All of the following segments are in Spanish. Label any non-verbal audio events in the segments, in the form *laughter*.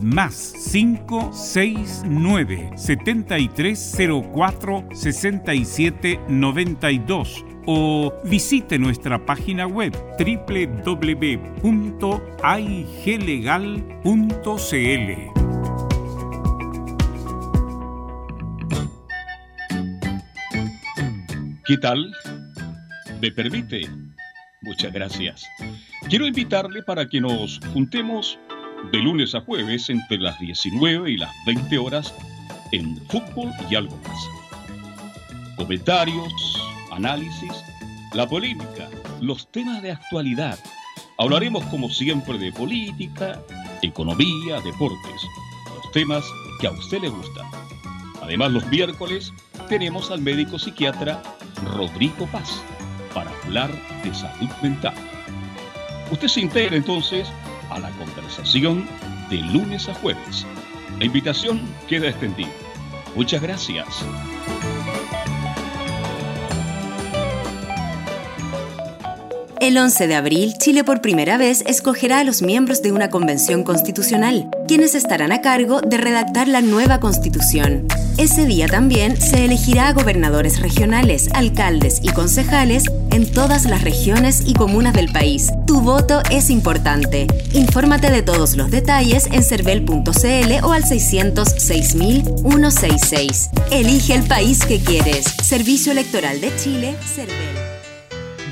más 569 7304 6792 o visite nuestra página web www.aiglegal.cl. ¿Qué tal? ¿Me permite? Muchas gracias. Quiero invitarle para que nos juntemos de lunes a jueves entre las 19 y las 20 horas en fútbol y algo más. Comentarios, análisis, la polémica, los temas de actualidad. Hablaremos como siempre de política, economía, deportes, los temas que a usted le gustan. Además los miércoles tenemos al médico psiquiatra Rodrigo Paz para hablar de salud mental. Usted se integra entonces a la conversación de lunes a jueves. La invitación queda extendida. Muchas gracias. El 11 de abril, Chile por primera vez escogerá a los miembros de una convención constitucional, quienes estarán a cargo de redactar la nueva constitución. Ese día también se elegirá a gobernadores regionales, alcaldes y concejales en todas las regiones y comunas del país. Tu voto es importante. Infórmate de todos los detalles en cervel.cl o al 606.166. Elige el país que quieres. Servicio Electoral de Chile, Cervel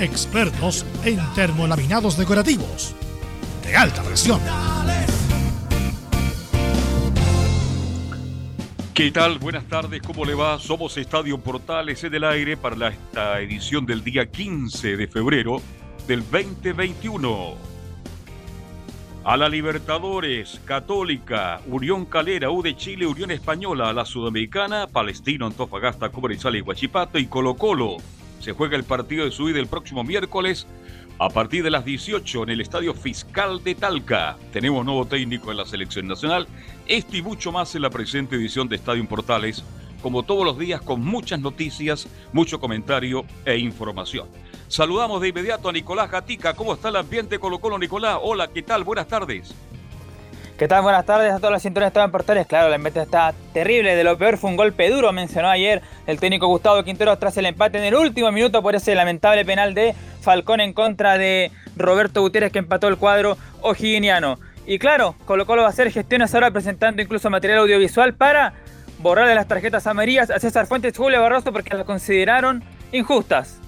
expertos en termolaminados decorativos de alta presión. ¿Qué tal? Buenas tardes, ¿cómo le va? Somos Estadio Portales en el aire para esta edición del día 15 de febrero del 2021. A la Libertadores, Católica, Unión Calera, U de Chile, Unión Española, a la Sudamericana, Palestino, Antofagasta, Cobresal y Huachipato y Colo Colo. Se juega el partido de su ida el próximo miércoles a partir de las 18 en el Estadio Fiscal de Talca. Tenemos nuevo técnico en la selección nacional esto y mucho más en la presente edición de Estadio Portales, como todos los días con muchas noticias, mucho comentario e información. Saludamos de inmediato a Nicolás Gatica. ¿Cómo está el ambiente Colo Colo, Nicolás? Hola, ¿qué tal? Buenas tardes. ¿Qué tal? Buenas tardes a todas las cinturones Estadio Portales. Claro, el ambiente está terrible. De lo peor fue un golpe duro, mencionó ayer el técnico Gustavo Quintero tras el empate en el último minuto por ese lamentable penal de Falcón en contra de Roberto Gutiérrez que empató el cuadro ojiguiniano. Y claro, Colo Colo va a hacer gestiones ahora presentando incluso material audiovisual para borrarle las tarjetas amarillas a César Fuentes y Julio Barroso porque las consideraron injustas.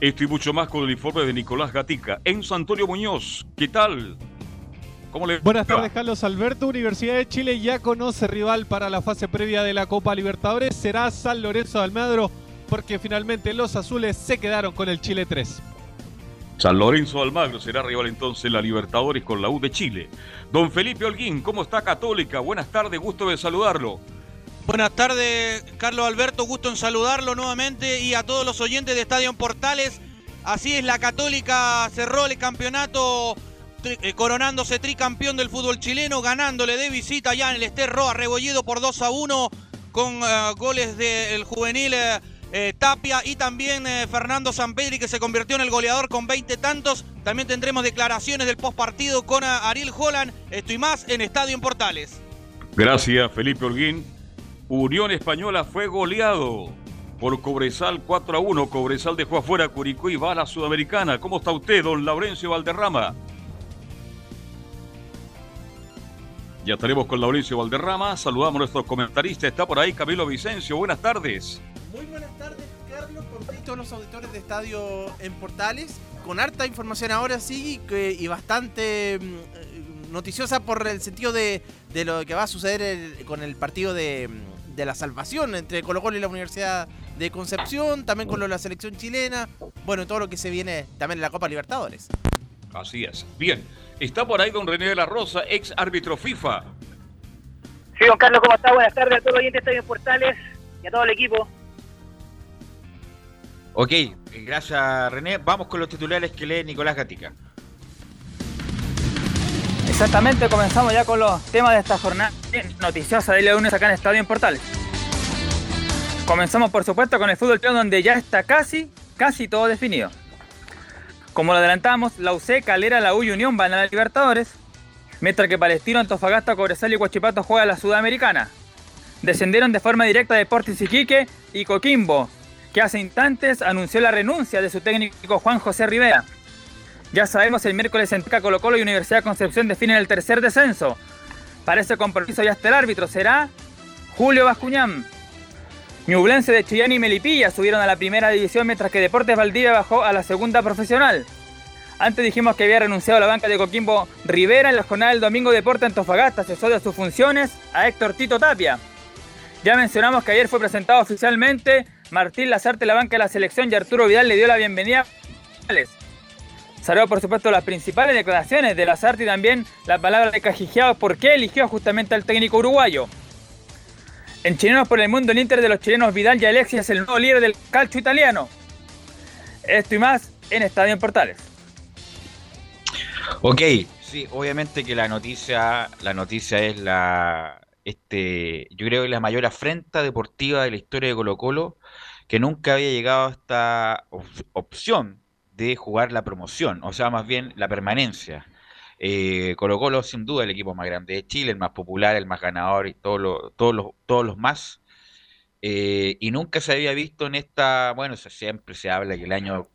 Esto y mucho más con el informe de Nicolás Gatica. Enzo Antonio Muñoz, ¿qué tal? ¿Cómo le Buenas tardes, Carlos Alberto. Universidad de Chile ya conoce rival para la fase previa de la Copa Libertadores. Será San Lorenzo de Almagro porque finalmente los azules se quedaron con el Chile 3. San Lorenzo Almagro será rival entonces la Libertadores con la U de Chile. Don Felipe Holguín, ¿cómo está Católica? Buenas tardes, gusto de saludarlo. Buenas tardes, Carlos Alberto, gusto en saludarlo nuevamente y a todos los oyentes de Estadio Portales. Así es, la Católica cerró el campeonato eh, coronándose tricampeón del fútbol chileno, ganándole de visita ya en el Esterro a Rebolledo por 2 a 1 con eh, goles del juvenil eh, Tapia y también Fernando Sampedri que se convirtió en el goleador con 20 tantos. También tendremos declaraciones del postpartido con Ariel Holland. Esto y más en Estadio en Portales. Gracias, Felipe Holguín. Unión Española fue goleado por Cobresal 4 a 1. Cobresal dejó afuera a Curicó y va a la Sudamericana. ¿Cómo está usted, don Laurencio Valderrama? Ya estaremos con Laurencio Valderrama. Saludamos a nuestros comentaristas. Está por ahí Camilo Vicencio. Buenas tardes. Muy buenas tardes, Carlos, por todos los auditores de Estadio en Portales. Con harta información ahora sí y bastante mm, noticiosa por el sentido de, lo que va a suceder con el partido de, de, la salvación entre Colo Colo y la Universidad de Concepción, también con lo de la selección chilena, bueno, todo lo que se viene también en la Copa Libertadores. Así es. Bien, está por ahí don René de la Rosa, ex árbitro FIFA. Sí, don Carlos, ¿cómo está? Buenas tardes a todos los oyentes de Estadio Portales y a todo el equipo. Ok, gracias René. Vamos con los titulares que lee Nicolás Gatica. Exactamente, comenzamos ya con los temas de esta jornada noticiosa de lunes acá en Estadio en Portales. Comenzamos por supuesto con el fútbol chileno donde ya está casi, casi todo definido. Como lo adelantamos, la UC, Calera, la U Unión van a la Libertadores, mientras que Palestino, Antofagasta, Cobresal y Huachipato juegan la Sudamericana. Descendieron de forma directa Deportes Iquique y Coquimbo, que hace instantes anunció la renuncia de su técnico Juan José Rivera. Ya sabemos, el miércoles en Colo Colo y Universidad Concepción definen el tercer descenso. Para ese compromiso ya está el árbitro, será Julio Bascuñán. Ñublense de Chillán y Melipilla subieron a la primera división mientras que Deportes Valdivia bajó a la segunda profesional. Antes dijimos que había renunciado a la banca de Coquimbo Rivera en la jornada del domingo Deporte Antofagasta cesó de sus funciones a Héctor Tito Tapia. Ya mencionamos que ayer fue presentado oficialmente Martín Lazarte, la banca de la selección, y Arturo Vidal le dio la bienvenida. Salió, por supuesto, las principales declaraciones de Lazarte y también la palabra de Cajijeado por qué eligió justamente al técnico uruguayo. En Chilenos por el Mundo, el Inter de los chilenos Vidal y Alexis es el nuevo líder del calcio italiano. Esto y más en Estadio en Portales. Ok, sí, obviamente que la noticia, la noticia es la, este, yo creo que la mayor afrenta deportiva de la historia de Colo Colo que nunca había llegado a esta opción de jugar la promoción, o sea, más bien la permanencia. Eh, Colo Colo, sin duda, el equipo más grande de Chile, el más popular, el más ganador y todos los, todos los más. Eh, y nunca se había visto en esta, bueno, siempre se habla que el año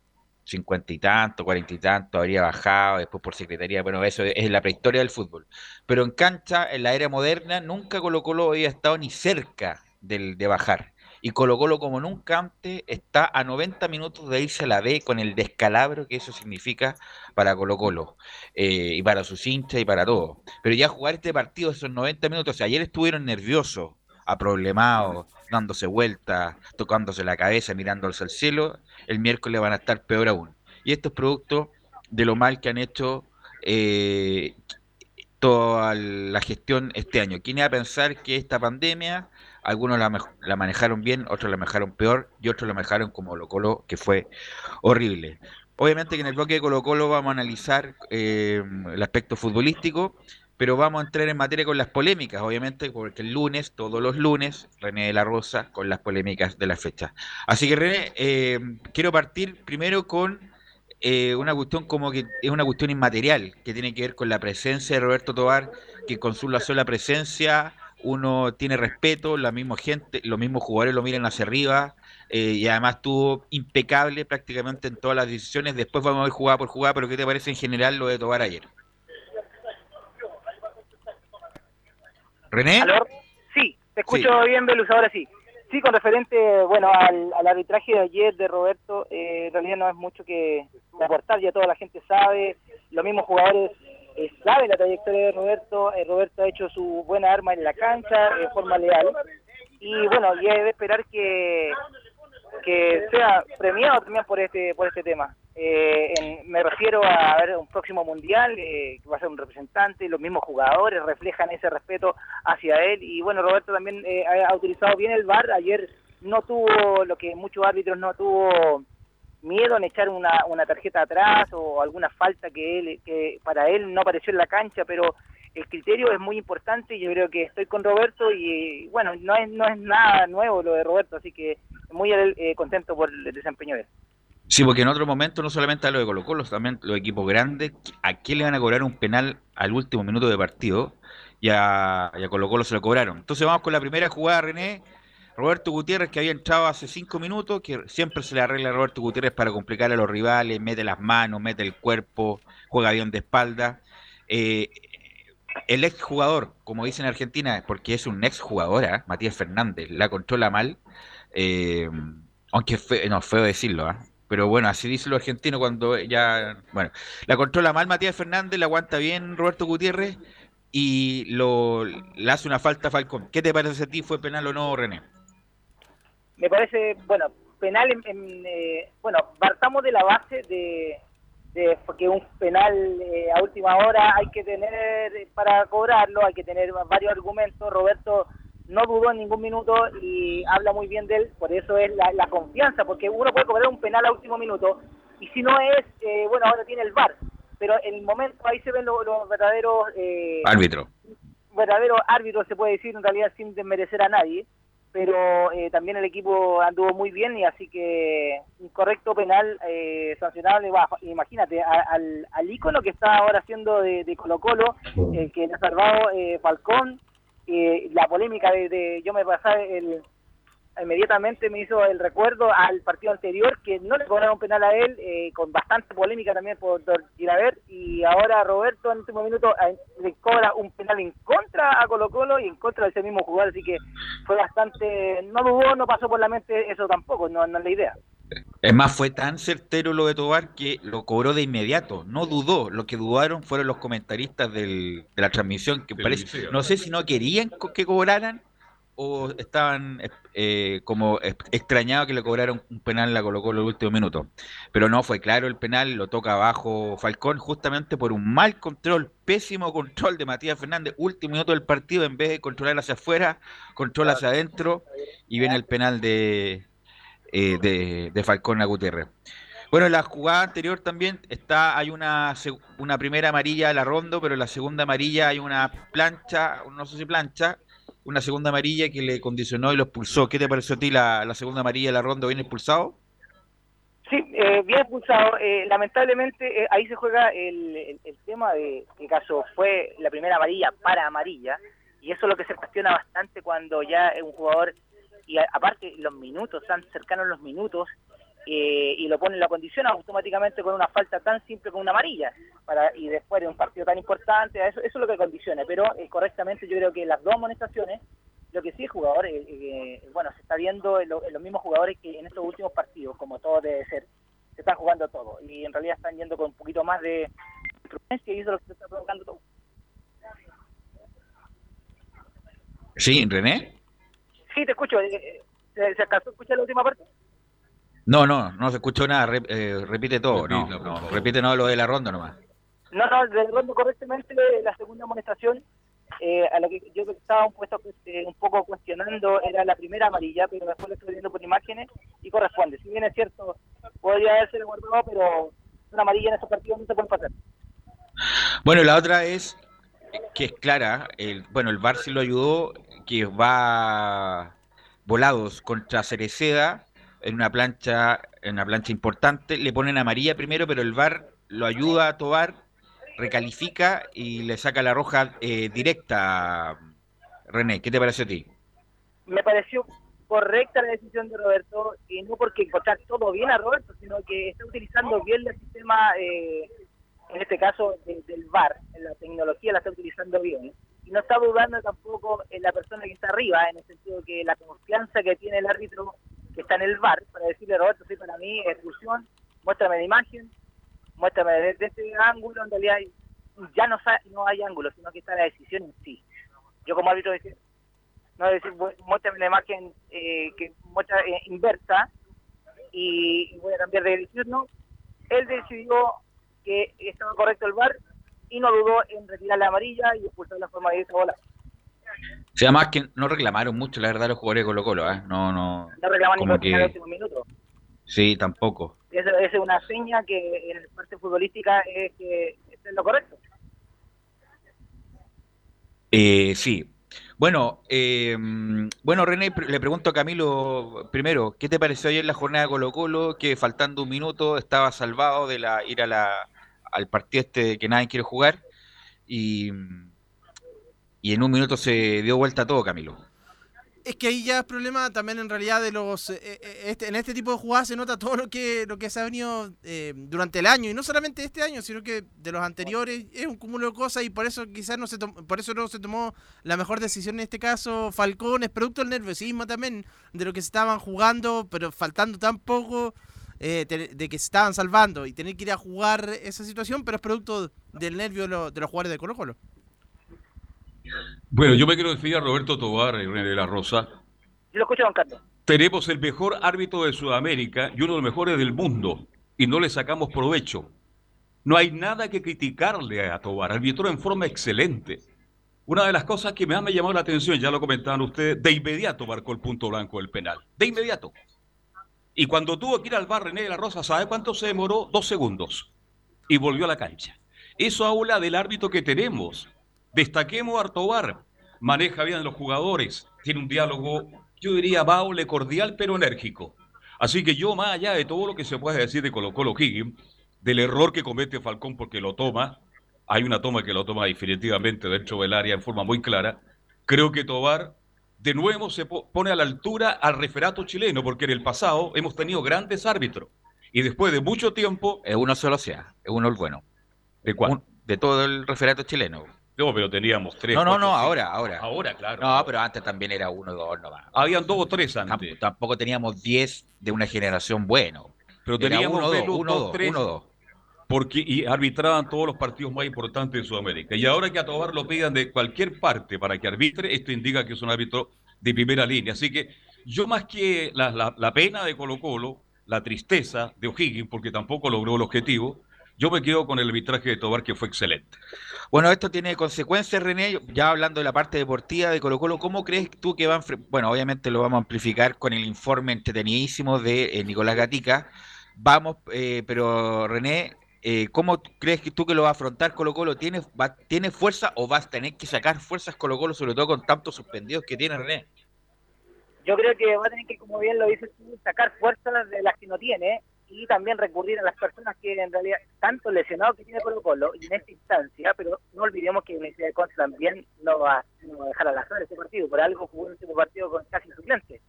cincuenta y tanto, cuarenta y tanto, habría bajado, después por secretaría, bueno, eso es la prehistoria del fútbol. Pero en cancha, en la era moderna, nunca Colo Colo había estado ni cerca del, de bajar. Y Colo Colo como nunca antes está a 90 minutos de irse a la B con el descalabro que eso significa para Colo Colo eh, y para sus hinchas y para todo. Pero ya jugar este partido esos 90 minutos, ayer estuvieron nerviosos, aproblemados, dándose vueltas, tocándose la cabeza, mirándose al cielo, el miércoles van a estar peor aún. Y esto es producto de lo mal que han hecho eh, toda la gestión este año. ¿Quién iba a pensar que esta pandemia, algunos la, manejaron bien, otros la manejaron peor y otros la manejaron como Colo Colo, que fue horrible? Obviamente que en el bloque de Colo Colo vamos a analizar eh, el aspecto futbolístico, pero vamos a entrar en materia con las polémicas, obviamente, porque el lunes, todos los lunes, René de la Rosa con las polémicas de la fecha. Así que René, eh, quiero partir primero con eh, una cuestión como que es una cuestión inmaterial, que tiene que ver con la presencia de Roberto Tobar, que con su sola presencia uno tiene respeto, la misma gente, los mismos jugadores lo miran hacia arriba, eh, y además estuvo impecable prácticamente en todas las decisiones. Después vamos a ver jugada por jugada, pero ¿qué te parece en general lo de Tobar ayer? ¿René? Sí, te escucho bien, Belus, ahora sí. Sí, con referente, bueno, al, arbitraje de ayer de Roberto, eh, en realidad no es mucho que aportar, ya toda la gente sabe, los mismos jugadores saben la trayectoria de Roberto, eh, Roberto ha hecho su buena arma en la cancha, de forma leal, y bueno, y es de esperar que que sea premiado también por este por este tema. Eh, me refiero a ver un próximo mundial eh, que va a ser un representante, los mismos jugadores reflejan ese respeto hacia él y bueno Roberto también ha utilizado bien el VAR. Ayer no tuvo lo que muchos árbitros no tuvo miedo en echar una, una tarjeta atrás o alguna falta que él que para él no apareció en la cancha, pero el criterio es muy importante y yo creo que estoy con Roberto y bueno, no es, no es nada nuevo lo de Roberto, así que muy eh, contento por el desempeño de él. Sí, porque en otro momento no solamente a lo de Colo Colo, también los equipos grandes, ¿a quién le van a cobrar un penal al último minuto de partido? Y a, Colo Colo se lo cobraron. Entonces vamos con la primera jugada, René. Roberto Gutiérrez, que había entrado hace cinco minutos, que siempre se le arregla a Roberto Gutiérrez para complicar a los rivales, mete las manos, mete el cuerpo, juega bien de espalda. Eh, el ex jugador, como dicen en Argentina, porque es un ex jugador, ¿eh? Matías Fernández, la controla mal, eh, aunque fue, no, feo decirlo, ¿ah? pero bueno, así dice lo argentino cuando ya, bueno, la controla mal Matías Fernández, la aguanta bien Roberto Gutiérrez y lo, le hace una falta a Falcón. ¿Qué te parece a ti? ¿Fue penal o no, René? Me parece, bueno, penal en, eh, bueno, partamos de la base de, porque un penal eh, a última hora hay que tener para cobrarlo, hay que tener varios argumentos. Roberto no dudó en ningún minuto y habla muy bien de él, por eso es la, confianza, porque uno puede cobrar un penal a último minuto y si no es, eh, bueno, ahora tiene el VAR, pero en el momento ahí se ven los, verdaderos... Eh, árbitros. Verdaderos árbitros, se puede decir, en realidad sin desmerecer a nadie pero eh, también el equipo anduvo muy bien y así que un correcto penal eh, sancionable. Imagínate, al, al ícono que está ahora haciendo de, Colo Colo, el que le ha salvado eh, Falcón, la polémica de, yo me pasaba el inmediatamente me hizo el recuerdo al partido anterior que no le cobraron penal a él, eh, con bastante polémica también por, ver y ahora Roberto en último minuto eh, le cobra un penal en contra a Colo Colo y en contra de ese mismo jugador, así que fue bastante, no dudó, no pasó por la mente eso tampoco, no, es la idea. Es más, fue tan certero lo de Tobar que lo cobró de inmediato, no dudó. Lo que dudaron fueron los comentaristas de la transmisión, que parece, no sé si no querían que cobraran o estaban eh, como extrañados que le cobraron un penal, la colocó en el último minuto. Pero no, fue claro el penal, lo toca abajo Falcón justamente por un mal control, pésimo control de Matías Fernández, último minuto del partido, en vez de controlar hacia afuera, controla hacia adentro y viene el penal de, eh, de, de, Falcón a Gutiérrez. Bueno, en la jugada anterior también está, hay una, una primera amarilla a la Rondo, pero en la segunda amarilla hay una plancha, no sé si plancha, una segunda amarilla que le condicionó y lo expulsó. ¿Qué te pareció a ti la, segunda amarilla de la ronda bien expulsado? Sí, eh, bien expulsado. Eh, lamentablemente eh, ahí se juega el, tema de qué caso fue la primera amarilla para amarilla y eso es lo que se cuestiona bastante cuando ya un jugador y aparte los minutos, están cercanos los minutos eh, y lo pone en la condición automáticamente con una falta tan simple como una amarilla para y después de un partido tan importante eso, eso es lo que condiciona pero eh, correctamente yo creo que las dos amonestaciones lo que sí el jugador eh, bueno se está viendo en, los mismos jugadores que en estos últimos partidos como todo debe ser se están jugando todo y en realidad están yendo con un poquito más de prudencia y eso es lo que se está provocando todo sí René sí te escucho ¿se, se alcanzó a escuchar la última parte? No, no, no se escuchó nada, eh, repite todo, no, no, repite no lo de la ronda nomás. No, no, de ronda correctamente la segunda amonestación, eh, a lo que yo estaba un, puesto, eh, un poco cuestionando, era la primera amarilla, pero después lo estoy viendo por imágenes y corresponde. Si bien es cierto, podría haberse guardado, pero una amarilla en esos partidos no se puede pasar. Bueno, la otra es que es clara, el, bueno, el Bar sí lo ayudó, que va volados contra Cereceda en una plancha, en una plancha importante, le ponen amarilla primero, pero el VAR lo ayuda a Tobar, recalifica y le saca la roja eh, directa. René, ¿qué te parece a ti? Me pareció correcta la decisión de Roberto, y no porque encontrar todo bien a Roberto, sino que está utilizando bien el sistema, eh, en este caso del VAR, en la tecnología la está utilizando bien. Y no está dudando tampoco en la persona que está arriba, en el sentido que la confianza que tiene el árbitro está en el bar para decirle, Roberto, sí, para mí, exclusión, muéstrame la imagen, muéstrame desde este ángulo, en realidad ya no, no hay ángulo, sino que está la decisión en sí. Yo como árbitro decir, no decir, muéstrame la imagen eh, que muestra eh, inversa y, voy a cambiar de decisión, no. Él decidió que estaba correcto el bar y no dudó en retirar la amarilla y expulsar la forma de esa bola. O sea, más que no reclamaron mucho, la verdad, los jugadores de Colo Colo, ¿eh? No, no. No reclamaron ni por que... minutos. Sí, tampoco. Esa es una seña que en la parte futbolística es que es lo correcto. Eh, sí. Bueno, eh, bueno, René, le pregunto a Camilo primero, ¿qué te pareció ayer la jornada de Colo Colo? Que faltando un minuto estaba salvado de la ir a la, al partido este que nadie quiere jugar. Y y en un minuto se dio vuelta todo, Camilo. Es que ahí ya es problema también en realidad de los... Eh, eh, este, en este tipo de jugadas se nota todo lo que, lo que se ha venido eh, durante el año, y no solamente este año, sino que de los anteriores, es un cúmulo de cosas y por eso quizás no se por eso no se tomó la mejor decisión en este caso. Falcón es producto del nerviosismo también, de lo que se estaban jugando, pero faltando tan poco de que se estaban salvando y tener que ir a jugar esa situación, pero es producto del nervio de los jugadores de Colo Colo. Bueno, yo me quiero decir a Roberto Tobar y René de la Rosa. Lo escucho, don Carlos. Tenemos el mejor árbitro de Sudamérica y uno de los mejores del mundo y no le sacamos provecho. No hay nada que criticarle a Tobar, arbitró en forma excelente. Una de las cosas que más me llamó la atención, ya lo comentaban ustedes, de inmediato marcó el punto blanco del penal. De inmediato. Y cuando tuvo que ir al bar René de la Rosa, ¿sabe cuánto se demoró? Dos segundos. Y volvió a la cancha. Eso habla del árbitro que tenemos. Destaquemos a Artobar, maneja bien a los jugadores, tiene un diálogo, yo diría, baule, cordial, pero enérgico. Así que yo, más allá de todo lo que se puede decir de Colo Colo Higgins, del error que comete Falcón porque lo toma, hay una toma que lo toma definitivamente dentro del área en forma muy clara, creo que Tobar de nuevo se pone a la altura al referato chileno, porque en el pasado hemos tenido grandes árbitros. Y después de mucho tiempo... Es uno solo sea, es uno el bueno. ¿De cuál? de todo el referato chileno. No, pero teníamos tres. No, no, no, ahora, ahora. Ahora, claro. No, pero antes también era uno, dos nomás. Habían dos o tres antes. Tampoco teníamos diez de una generación bueno. Pero teníamos uno, dos, uno, dos, tres. Uno, dos. Porque y arbitraban todos los partidos más importantes de Sudamérica. Y ahora que a Tobar lo pidan de cualquier parte para que arbitre, esto indica que es un árbitro de primera línea. Así que yo más que la, la, la pena de Colo Colo, la tristeza de O'Higgins, porque tampoco logró el objetivo, yo me quedo con el arbitraje de Tobar, que fue excelente. Bueno, esto tiene consecuencias, René. Ya hablando de la parte deportiva de Colo Colo, ¿cómo crees tú que van? Bueno, obviamente lo vamos a amplificar con el informe entretenidísimo de eh, Nicolás Gatica. Vamos, eh, pero René, eh, ¿cómo crees que tú que lo va a afrontar Colo Colo? ¿Tiene, ¿Tiene fuerza o vas a tener que sacar fuerzas Colo Colo, sobre todo con tantos suspendidos que tiene René? Yo creo que va a tener que, como bien lo dices tú, sacar fuerzas de las que no tiene y también recurrir a las personas que en realidad tanto lesionados que tiene Colo Colo y en esta instancia, pero no olvidemos que Universidad de Conce también no va, a dejar al azar ese partido, por algo jugó un último partido con casi suplente.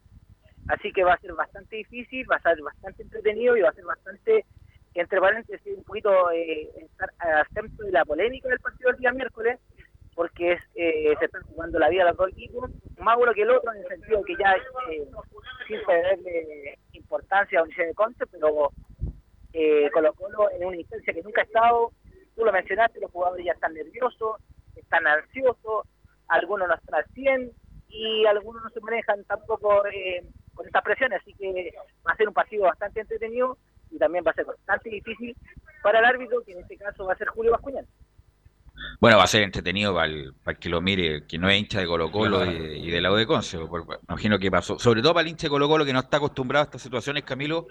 Así que va a ser bastante difícil, va a ser bastante entretenido y va a ser bastante, entre paréntesis, un poquito eh, estar de la polémica del partido del día miércoles, porque es, eh, se están jugando la vida de los dos equipos, más uno que el otro, en el sentido que ya, eh, sin perderle importancia a un de Conce, pero eh, Colo Colo en una instancia que nunca ha estado, tú lo mencionaste, los jugadores ya están nerviosos, están ansiosos, algunos no están al 100 y algunos no se manejan tampoco eh, con estas presiones, así que va a ser un partido bastante entretenido y también va a ser bastante difícil para el árbitro, que en este caso va a ser Julio Bascuñán. Bueno, va a ser entretenido para el, que lo mire, que no es hincha de Colo Colo y, de la de Conce. Imagino que pasó, sobre todo para el hincha de Colo Colo que no está acostumbrado a estas situaciones, Camilo,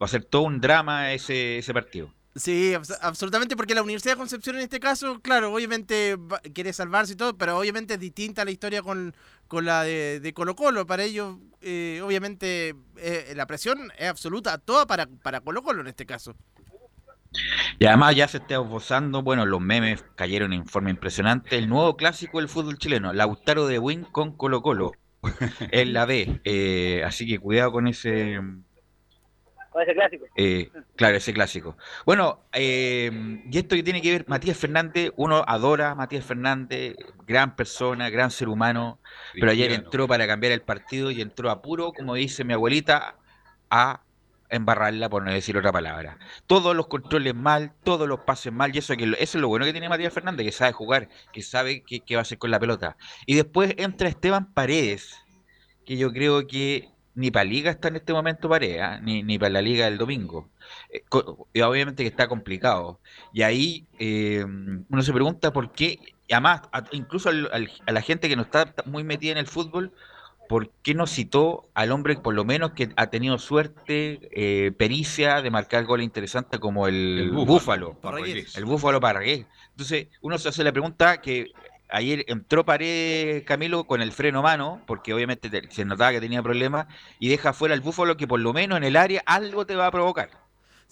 va a ser todo un drama ese, ese partido. Sí, absolutamente, porque la Universidad de Concepción en este caso, claro, obviamente quiere salvarse y todo, pero obviamente es distinta la historia con, con la de, Colo Colo. Para ellos, eh, obviamente, eh, la presión es absoluta, toda para, para Colo Colo en este caso. Y además ya se está esbozando, bueno, los memes cayeron en forma impresionante, el nuevo clásico del fútbol chileno, Lautaro de Win con Colo Colo, *laughs* en la B. Eh, así que cuidado con ese... Con ese clásico. Eh, claro, ese clásico. Bueno, eh, y esto que tiene que ver, Matías Fernández, uno adora a Matías Fernández, gran persona, gran ser humano, pero ayer entró para cambiar el partido y entró a puro, como dice mi abuelita, a embarrarla, por no decir otra palabra. Todos los controles mal, todos los pases mal, y eso, que, eso es lo bueno que tiene Matías Fernández, que sabe jugar, que sabe qué, va a hacer con la pelota. Y después entra Esteban Paredes, que yo creo que ni para Liga está en este momento Paredes, ¿ah? ni, ni para la Liga del domingo. Eh, y obviamente que está complicado. Y ahí eh, uno se pregunta por qué, y además, incluso a la gente que no está muy metida en el fútbol, ¿por qué no citó al hombre por lo menos que ha tenido suerte, eh, pericia de marcar goles interesantes como el, Búfalo? El Búfalo Parragués. Entonces, uno se hace la pregunta que ayer entró Pared Camilo con el freno mano, porque obviamente se notaba que tenía problemas, y deja fuera el Búfalo que por lo menos en el área algo te va a provocar.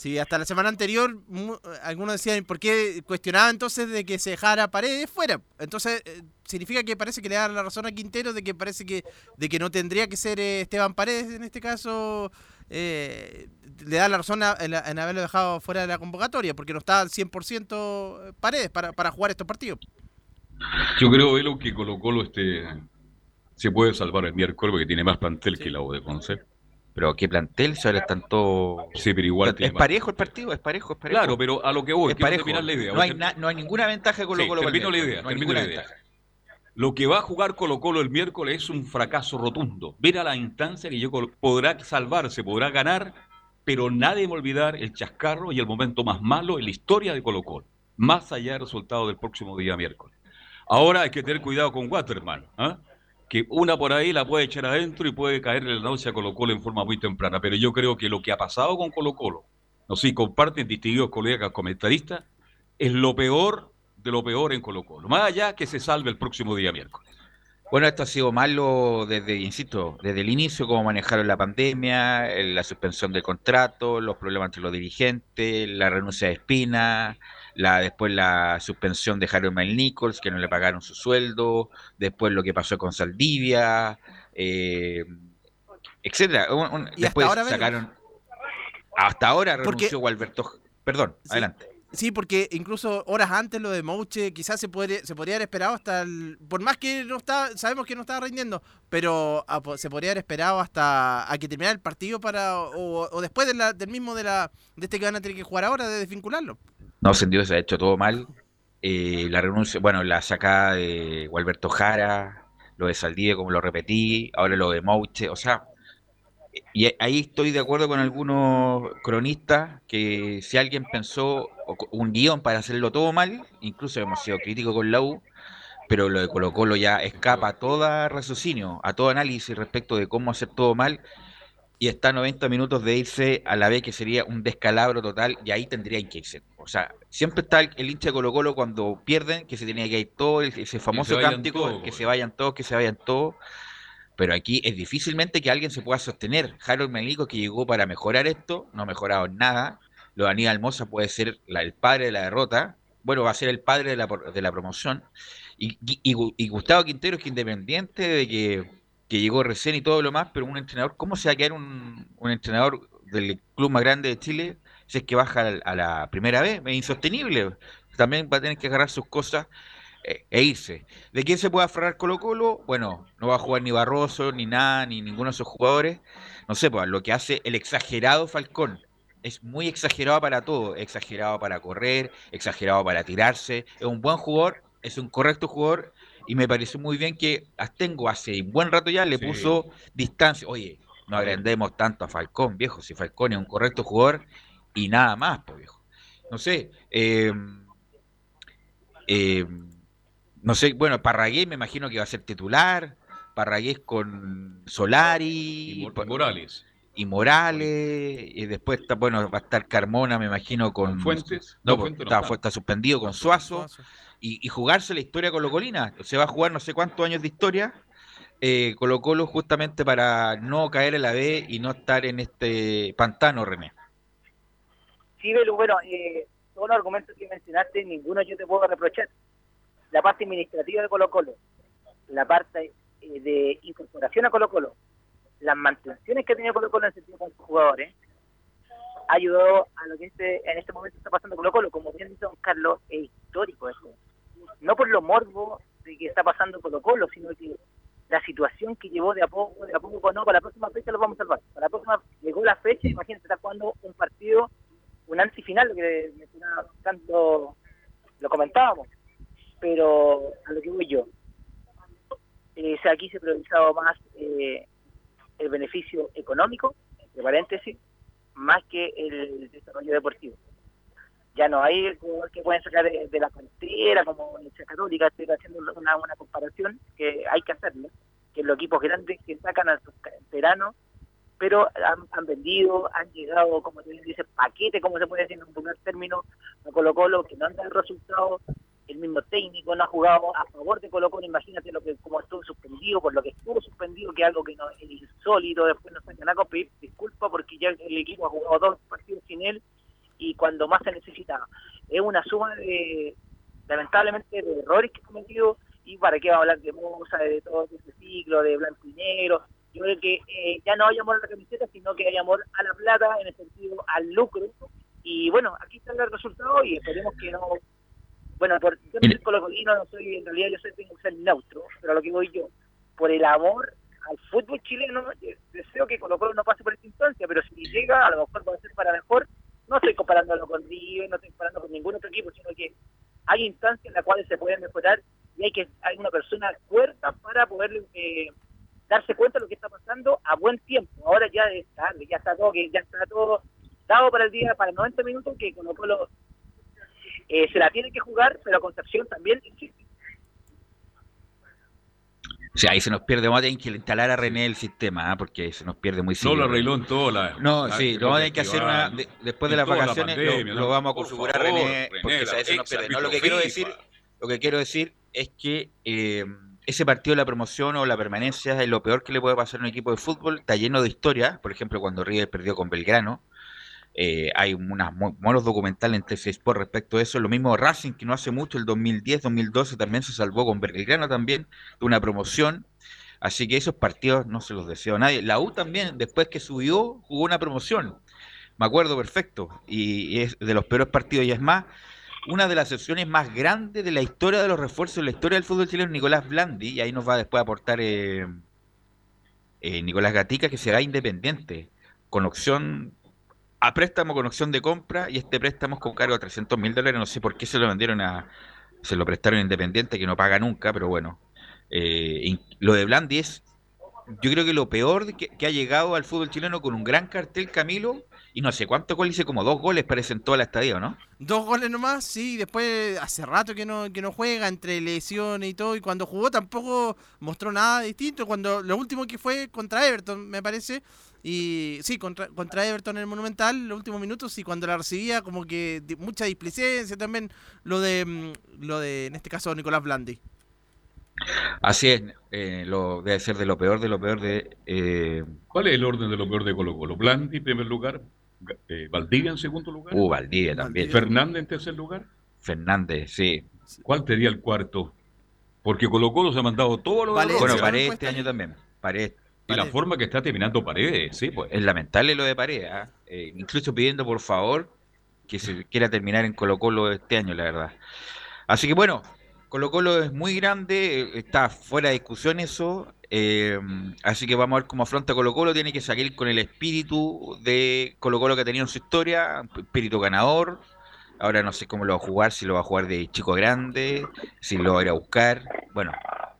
Sí, hasta la semana anterior algunos decían por qué cuestionaba entonces de que se dejara Paredes fuera. Entonces eh, significa que parece que le da la razón a Quintero de que parece que de que no tendría que ser eh, Esteban Paredes en este caso. Eh, le da la razón en, haberlo dejado fuera de la convocatoria porque no está al 100% Paredes para, para jugar estos partidos. Yo creo, Velo, que Colo Colo este, se puede salvar el miércoles porque tiene más plantel que la O de Concepto. Pero qué plantel, se ahora tanto. Sí, pero igual. Es parejo el partido, es parejo, es parejo. Claro, pero a lo que voy, es parejo. La idea. No, hay no hay ninguna ventaja con Colo Colo. termino la idea, no hay termino la idea. Lo que va a jugar Colo Colo el miércoles es un fracaso rotundo. Ver a la instancia que yo podrá salvarse, podrá ganar, pero nadie va a olvidar el chascarro y el momento más malo en la historia de Colo Colo, más allá del resultado del próximo día miércoles. Ahora hay que tener cuidado con Waterman. ¿ah? Que una por ahí la puede echar adentro y puede caerle la náusea a Colo Colo en forma muy temprana. Pero yo creo que lo que ha pasado con Colo Colo, no sé comparten distinguidos colegas comentaristas, es lo peor de lo peor en Colo Colo. Más allá que se salve el próximo día miércoles. Bueno, esto ha sido malo desde, insisto, desde el inicio, cómo manejaron la pandemia, la suspensión del contrato, los problemas entre los dirigentes, la renuncia de Espina, la, después la suspensión de Harold Nichols, que no le pagaron su sueldo, después lo que pasó con Saldivia, eh, etcétera. después sacaron. Hasta ahora renunció Gualberto. Perdón, adelante. Sí, porque incluso horas antes lo de Mouche quizás se podría, se podría haber esperado hasta el, por más que no está, sabemos que no estaba rindiendo, pero ah, se podría haber esperado hasta a que terminara el partido para o, después del mismo de la de este que van a tener que jugar ahora de desvincularlo. No, sentido se ha hecho todo mal. Eh, la renuncia, bueno, la sacada de Gualberto Jara, lo de Saldivia, como lo repetí, ahora lo de Mouche, o sea, y ahí estoy de acuerdo con algunos cronistas que si alguien pensó un guion para hacerlo todo mal, incluso hemos sido críticos con la U, pero lo de Colo Colo ya escapa a todo raciocinio, a todo análisis respecto de cómo hacer todo mal y está a 90 minutos de irse a la vez que sería un descalabro total y ahí tendrían que irse. O sea, siempre está el, hincha de Colo Colo cuando pierden, que se tenía que ir todo, ese famoso cántico, que se vayan todos, que se vayan todos. Pero aquí es difícilmente que alguien se pueda sostener. Harold Melico, que llegó para mejorar esto, no ha mejorado nada. Lo de Aníbal Mosa puede ser el padre de la derrota. Bueno, va a ser el padre de la, de la promoción. Y, y, Gustavo Quintero, que independiente de que que llegó recién y todo lo más, pero un entrenador, ¿cómo se va a un, un entrenador del club más grande de Chile si es que baja a la primera vez? Es insostenible. También va a tener que agarrar sus cosas eh, e irse. ¿De quién se puede aferrar Colo Colo? Bueno, no va a jugar ni Barroso, ni nada, ni ninguno de esos jugadores. No sé, pues lo que hace el exagerado Falcón. Es muy exagerado para todo. Exagerado para correr, exagerado para tirarse. Es un buen jugador, es un correcto jugador y me pareció muy bien que Astengo hace un buen rato ya le puso distancia. Oye, no agrandemos tanto a Falcón, viejo, si Falcón es un correcto jugador y nada más, pues viejo. No sé, eh, eh, no sé, bueno, Parragués me imagino que va a ser titular, Parragués con Solari. Y, Morales. Y Morales, y después está, bueno, va a estar Carmona, me imagino, con, Fuentes. No, está, suspendido con Suazo y, jugarse la historia Colo Colina. Se va a jugar no sé cuántos años de historia eh, Colo Colo justamente para no caer en la B y no estar en este pantano, René. Sí, Belu, bueno, eh, todos los argumentos que mencionaste, ninguno yo te puedo reprochar. La parte administrativa de Colo Colo, la parte eh, de incorporación a Colo Colo, las mantenciones que ha tenido Colo Colo en el sentido con sus jugadores, ha ayudado a lo que este, en este momento está pasando Colo Colo. Como bien dice don Carlos, es histórico eso no por lo morbo de que está pasando Colo Colo, sino que la situación que llevó de a poco, de a poco, no, para la próxima fecha lo vamos a salvar. Para la próxima llegó la fecha, imagínate, está jugando un partido, un antifinal, lo que tanto lo comentábamos, pero a lo que voy yo, eh, aquí se ha priorizado más eh, el beneficio económico, de paréntesis, más que el desarrollo deportivo. Ya no hay jugadores que pueden sacar de, la cantera como en la Católica, estoy haciendo una, comparación que hay que hacerlo, que los equipos grandes que sacan a sus canteranos, pero han, vendido, han llegado, como se dice, paquete, como se puede decir en un primer término, a Colo Colo, que no han dado resultados, el mismo técnico no ha jugado a favor de Colo imagínate lo que como estuvo suspendido, por lo que estuvo suspendido, que algo que no es insólito, después no sacan a pedir disculpa porque ya el equipo ha jugado dos partidos sin él y cuando más se necesitaba. Es una suma de, lamentablemente, de errores que he cometido y para qué vamos a hablar de Moza, de todo este ciclo, de blanco y negro. Yo creo que eh, ya no hay amor a la camiseta, sino que hay amor a la plata, en el sentido al lucro. Y bueno, aquí está el resultado y esperemos que no... Bueno, por, yo no soy colocolino, no soy, en realidad yo soy, tengo que ser neutro, pero lo que voy yo, por el amor al fútbol chileno, deseo que Colo Colo no pase por esta instancia, pero si llega, a lo mejor va a ser para mejor no estoy comparándolo con River, no estoy comparando con ningún otro equipo, sino que hay instancias en las cuales se puede mejorar y hay que hay una persona cuerda para poder eh, darse cuenta de lo que está pasando a buen tiempo. Ahora ya es tarde, ya está todo, que ya está todo dado para el día, para 90 minutos, que con lo eh, se la tiene que jugar, pero Concepción también existe. O sea, ahí se nos pierde, vamos a tener que instalar a René el sistema, ¿ah? porque se nos pierde muy seguido. No lo arregló en toda la... No, sí, lo vamos a tener que hacer una, después de las vacaciones, lo, vamos a configurar René, porque se nos pierde. No, lo que quiero decir, lo que quiero decir es que eh, ese partido de la promoción o la permanencia es lo peor que le puede pasar a un equipo de fútbol, está lleno de historia, por ejemplo, cuando River perdió con Belgrano, eh, hay unos buenos documentales en TC Sport respecto a eso. Lo mismo Racing, que no hace mucho, el 2010-2012 también se salvó con Belgrano también, de una promoción. Así que esos partidos no se los deseo a nadie. La U también, después que subió, jugó una promoción. Me acuerdo perfecto. Y, es de los peores partidos. Y es más, una de las sesiones más grandes de la historia de los refuerzos, de la historia del fútbol chileno, Nicolás Blandi. Y ahí nos va después a aportar eh, eh, Nicolás Gatica, que será independiente, con opción a préstamo con opción de compra y este préstamo con cargo de 300 mil dólares. No sé por qué se lo vendieron a. Se lo prestaron a Independiente, que no paga nunca, pero bueno. Eh, lo de Blandi es. Yo creo que lo peor que, ha llegado al fútbol chileno con un gran cartel, Camilo. Y no sé cuántos goles hice, como dos goles parece en toda la estadio, ¿no? Dos goles nomás, sí. Después hace rato que no, que no juega entre lesiones y todo. Y cuando jugó tampoco mostró nada distinto. Cuando Lo último que fue contra Everton, me parece y sí, contra, contra Everton en el Monumental, los últimos minutos, y cuando la recibía, como que mucha displicencia también, lo de, mm, lo de en este caso, Nicolás Blandi. Así es, eh, lo, debe ser de lo peor, de lo peor de... Eh... ¿Cuál es el orden de lo peor de Colo Colo? Blandi en primer lugar, eh, Valdivia en segundo lugar. Uh, Valdivia también. Fernández en tercer lugar. Fernández, sí. ¿Cuál sería el cuarto? Porque Colo Colo se ha mandado todo lo Bueno, para este año también. Paredes. Y la forma que está terminando Paredes, sí, pues. Es lamentable lo de Paredes, ¿ah? eh, incluso pidiendo por favor que se *laughs* quiera terminar en Colo Colo este año, la verdad. Así que bueno, Colo Colo es muy grande, está fuera de discusión eso, eh, así que vamos a ver cómo afronta Colo Colo, tiene que salir con el espíritu de Colo Colo que ha tenido en su historia, espíritu ganador, ahora no sé cómo lo va a jugar, si lo va a jugar de chico grande, si lo va a ir a buscar, bueno,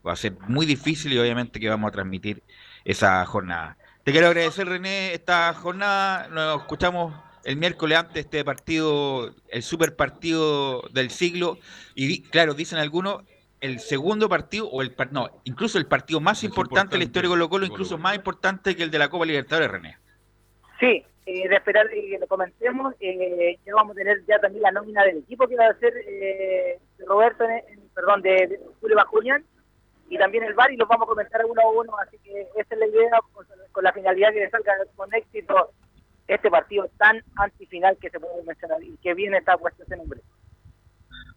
va a ser muy difícil y obviamente que vamos a transmitir esa jornada. Te quiero agradecer René esta jornada, nos escuchamos el miércoles antes de este partido, el super partido del siglo, y claro, dicen algunos, el segundo partido, o el no, incluso el partido más importante, de la historia de Colo Colo, incluso más importante que el de la Copa Libertadores, René. Sí, eh, de esperar que lo comentemos, eh, ya vamos a tener ya también la nómina del equipo que va a ser eh, Roberto, perdón, de, Julio Bajuñán, y también el VAR, y los vamos a comentar uno a uno, así que esa es la idea, con, con la finalidad que salga con éxito este partido tan antifinal que se puede mencionar y que viene está puesto ese nombre.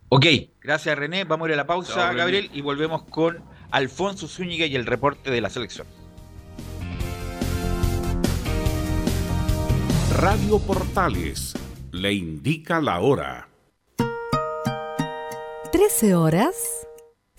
Ok, gracias René. Vamos a ir a la pausa, Gabriel, y volvemos con Alfonso Zúñiga y el reporte de la selección. Radio Portales le indica la hora. 13 horas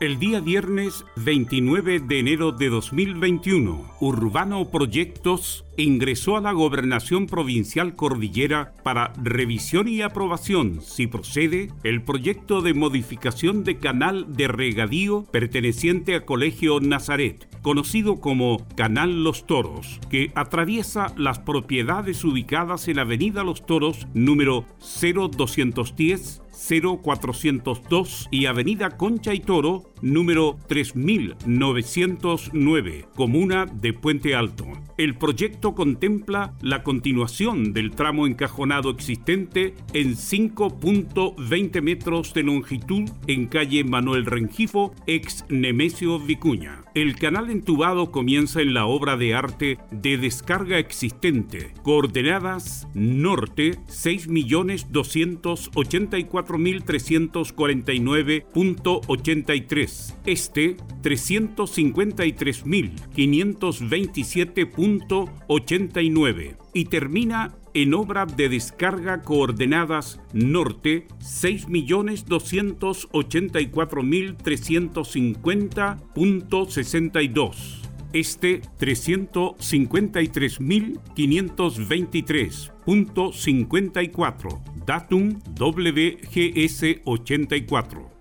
El día viernes 29 de enero de 2021, Urbano Proyectos ingresó a la Gobernación Provincial Cordillera para revisión y aprobación, si procede, el proyecto de modificación de canal de regadío perteneciente a Colegio Nazaret, conocido como Canal Los Toros, que atraviesa las propiedades ubicadas en Avenida Los Toros número 0210 0402 y Avenida Concha y Toro, número 3909, Comuna de Puente Alto. El proyecto contempla la continuación del tramo encajonado existente en 5.20 metros de longitud en calle Manuel Rengifo, ex Nemesio Vicuña. El canal entubado comienza en la obra de arte de descarga existente, coordenadas norte 6.284.349.83, este 353.527.89 y termina en obra de descarga coordenadas norte 6.284.350.62. Este 353.523.54. Datum WGS 84.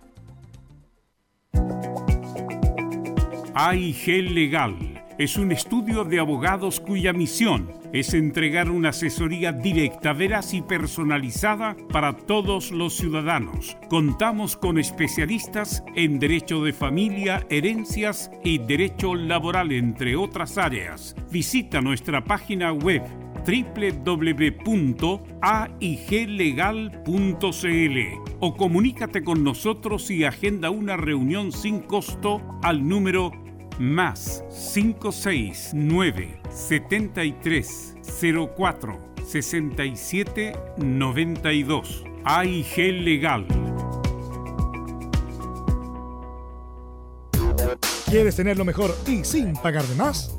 AIG Legal es un estudio de abogados cuya misión es entregar una asesoría directa, veraz y personalizada para todos los ciudadanos. Contamos con especialistas en derecho de familia, herencias y derecho laboral, entre otras áreas. Visita nuestra página web www.aiglegal.cl o comunícate con nosotros y agenda una reunión sin costo al número más 569 73 04 67 92 AIG Legal. ¿Quieres tener lo mejor y sin pagar de más?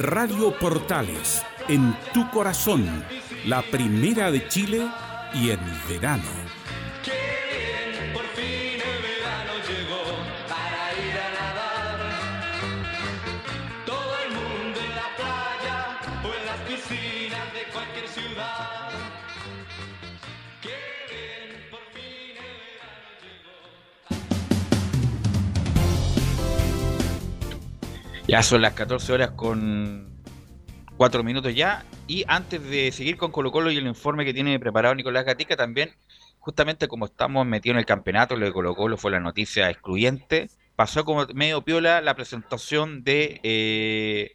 Radio Portales, en tu corazón, la primera de Chile y en verano. Ya son las 14 horas con 4 minutos ya. Y antes de seguir con Colo Colo y el informe que tiene preparado Nicolás Gatica, también, justamente como estamos metidos en el campeonato, lo de Colo Colo fue la noticia excluyente. Pasó como medio piola la presentación de eh,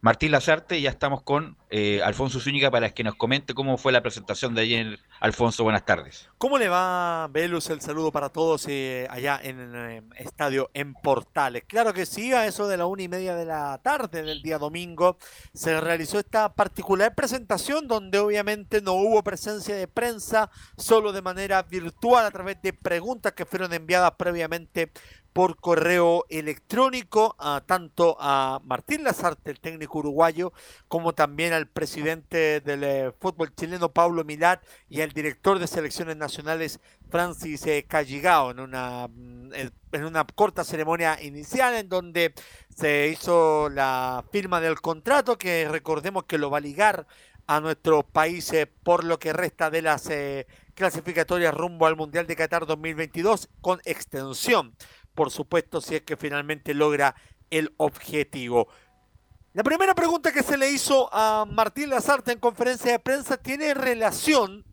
Martín Lazarte y ya estamos con eh, Alfonso Zúñiga para que nos comente cómo fue la presentación de ayer. Alfonso, buenas tardes. ¿Cómo le va, Velus? El saludo para todos eh, allá en eh, estadio en Portales. Claro que sí, a eso de la una y media de la tarde del día domingo se realizó esta particular presentación donde obviamente no hubo presencia de prensa, solo de manera virtual a través de preguntas que fueron enviadas previamente por correo electrónico a tanto a Martín Lazarte, el técnico uruguayo, como también al presidente del eh, fútbol chileno Pablo Milat y al director de selecciones nacionales Francis eh, Calligao en una mm, en una corta ceremonia inicial en donde se hizo la firma del contrato que recordemos que lo va a ligar a nuestro país eh, por lo que resta de las eh, clasificatorias rumbo al Mundial de Qatar 2022 con extensión por supuesto, si es que finalmente logra el objetivo. La primera pregunta que se le hizo a Martín Lazarte en conferencia de prensa tiene relación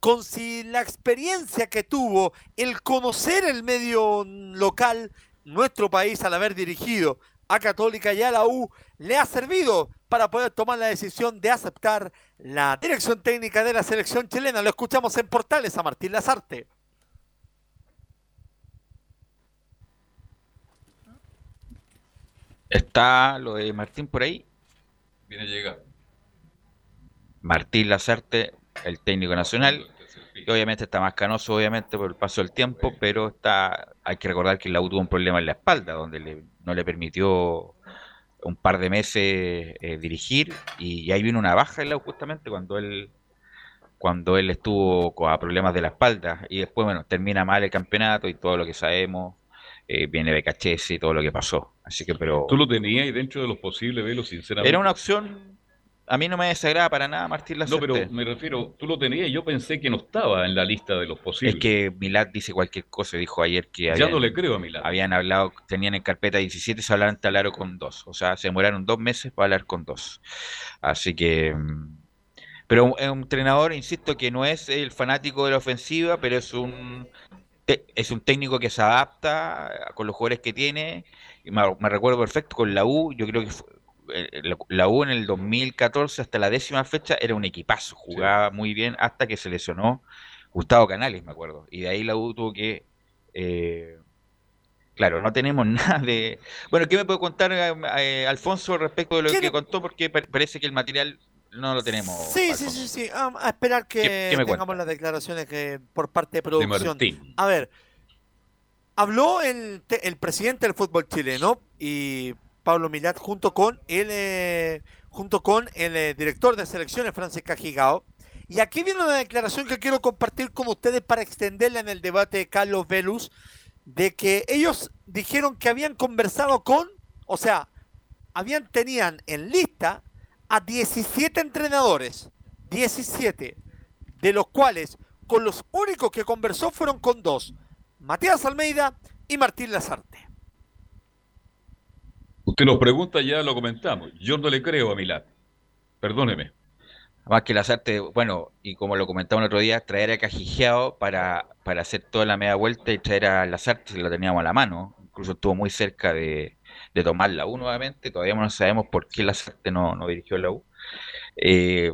con si la experiencia que tuvo, el conocer el medio local, nuestro país al haber dirigido a Católica y a la U, le ha servido para poder tomar la decisión de aceptar la dirección técnica de la selección chilena. Lo escuchamos en Portales a Martín Lazarte. Está lo de Martín por ahí. Viene. Martín Lazarte, el técnico nacional. Y obviamente está más canoso, obviamente, por el paso del tiempo, pero está hay que recordar que el tuvo un problema en la espalda, donde le- no le permitió un par de meses eh, dirigir, y, y ahí vino una baja en la justamente cuando él cuando él estuvo con problemas de la espalda, y después, bueno, termina mal el campeonato y todo lo que sabemos, eh, viene BKHS y todo lo que pasó. Así que, pero... ¿Tú lo tenías ahí dentro de los posibles, Velo, sinceramente? Era una opción. A mí no me desagrada para nada Martín No, Lazarte. pero me refiero, tú lo tenías y yo pensé que no estaba en la lista de los posibles. Es que Milad dice cualquier cosa. Dijo ayer que Ya no le creo a Milad. habían hablado, tenían en carpeta 17 se hablaron hablaron con dos. O sea, se demoraron dos meses para hablar con dos. Así que. mm, Pero es un entrenador, insisto, que no es el fanático de la ofensiva, pero es un te- es un técnico que se adapta con los jugadores que tiene. Y me, recuerdo perfecto con la U, yo creo que fue- eh, la, U en el 2014 hasta la décima fecha era un equipazo, jugaba muy bien hasta que se lesionó Gustavo Canales, me acuerdo. Y de ahí la U tuvo que... eh, claro, no tenemos *laughs* nada de... Bueno, ¿qué me puede contar eh, eh, Alfonso respecto de lo que contó? Porque pa- parece que el material no lo tenemos. Sí, sí, sí, sí. Ah, a esperar que ¿Qué- qué me tengamos las declaraciones que por parte de producción. Martín. A ver, habló el, el presidente del fútbol chileno y Pablo Milat junto con el eh, junto con el eh, director de selecciones Francis Cajigao. Y aquí viene una declaración que quiero compartir con ustedes para extenderla en el debate de Carlos Velus, de que ellos dijeron que habían conversado con, o sea, habían tenían en lista a 17 entrenadores, 17, de los cuales con los únicos que conversó fueron con dos, Matías Almeida y Martín Lazarte. Usted nos pregunta, ya lo comentamos. Yo no le creo a Milán. Perdóneme. Más que Lazarte, bueno, y como lo comentaba el otro día, traer a Cajijeado para, para hacer toda la media vuelta y traer a Lazarte, si lo teníamos a la mano. Incluso estuvo muy cerca de, de tomar la U nuevamente. Todavía no sabemos por qué Lazarte no, no dirigió la U. Eh,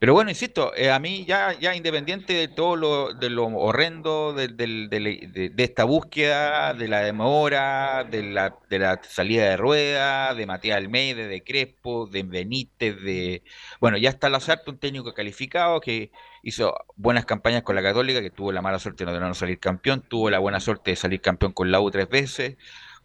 pero bueno, insisto, eh, a mí ya, ya independiente de todo lo, de lo horrendo de, del- de- de esta búsqueda, de la demora, de la, de la salida de rueda, de Matías Almeida, de Crespo, de Benítez, de... Bueno, ya está Lazarte, un técnico calificado que hizo buenas campañas con la Católica, que tuvo la mala suerte de no salir campeón, tuvo la buena suerte de salir campeón con la U tres veces,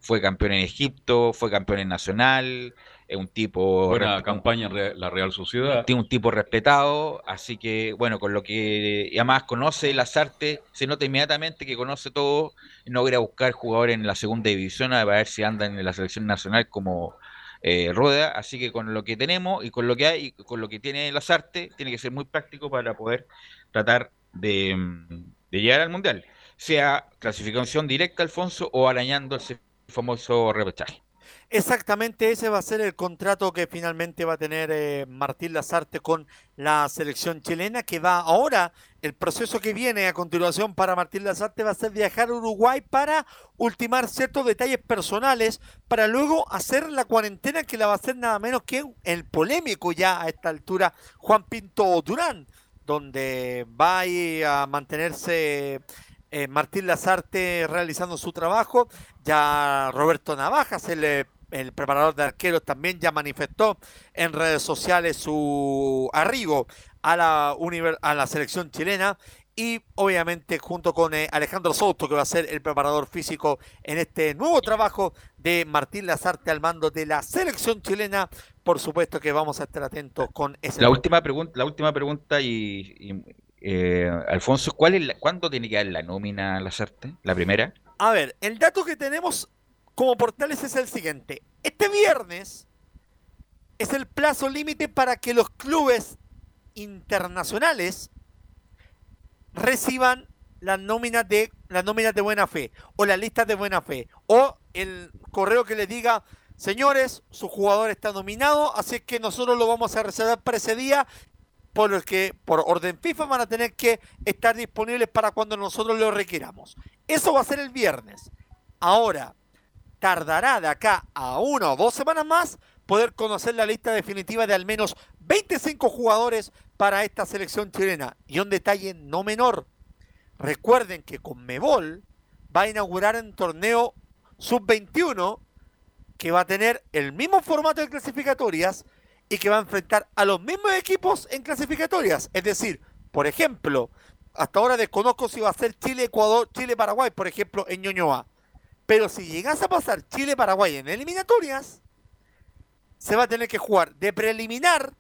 fue campeón en Egipto, fue campeón en Nacional, es un tipo... Buena campaña en la Real Sociedad. tiene un tipo respetado, así que bueno, con lo que y además conoce las artes, se nota inmediatamente que conoce todo, no ir a buscar jugadores en la segunda división a ver si andan en la selección nacional como eh, Rueda, así que con lo que tenemos y con lo que hay y con lo que tiene las artes, tiene que ser muy práctico para poder tratar de, mm, de llegar al Mundial, sea clasificación directa, Alfonso, o arañando ese famoso repechaje. Exactamente ese va a ser el contrato que finalmente va a tener eh, Martín Lazarte con la selección chilena, que va ahora, el proceso que viene a continuación para Martín Lazarte va a ser viajar a Uruguay para ultimar ciertos detalles personales, para luego hacer la cuarentena que la va a hacer nada menos que el polémico ya a esta altura Juan Pinto Durán, donde va a mantenerse eh, Martín Lazarte realizando su trabajo. Ya Roberto Navajas, el, eh, el preparador de arqueros, también ya manifestó en redes sociales su arribo a la, a la selección chilena. Y obviamente junto con eh, Alejandro Souto, que va a ser el preparador físico en este nuevo trabajo de Martín Lazarte al mando de la selección chilena. Por supuesto que vamos a estar atentos con ese La última pregunta, la última pregunta y, y, eh, Alfonso, ¿cuál es la- ¿cuándo tiene que dar la nómina Lazarte? ¿La primera? A ver, el dato que tenemos como portales es el siguiente. Este viernes es el plazo límite para que los clubes internacionales reciban las nóminas de las nóminas de buena fe o las listas de buena fe o el correo que les diga señores su jugador está nominado así que nosotros lo vamos a reservar para ese día por lo que por orden FIFA van a tener que estar disponibles para cuando nosotros lo requiramos eso va a ser el viernes ahora tardará de acá a una o dos semanas más poder conocer la lista definitiva de al menos 25 jugadores para esta selección chilena. Y un detalle no menor, recuerden que Conmebol va a inaugurar un torneo sub-21 que va a tener el mismo formato de clasificatorias y que va a enfrentar a los mismos equipos en clasificatorias. Es decir, por ejemplo, hasta ahora desconozco si va a ser Chile-Ecuador, Chile-Paraguay, por ejemplo, en Ñoñoa. Pero si llegase a pasar Chile-Paraguay en eliminatorias, se va a tener que jugar de preliminar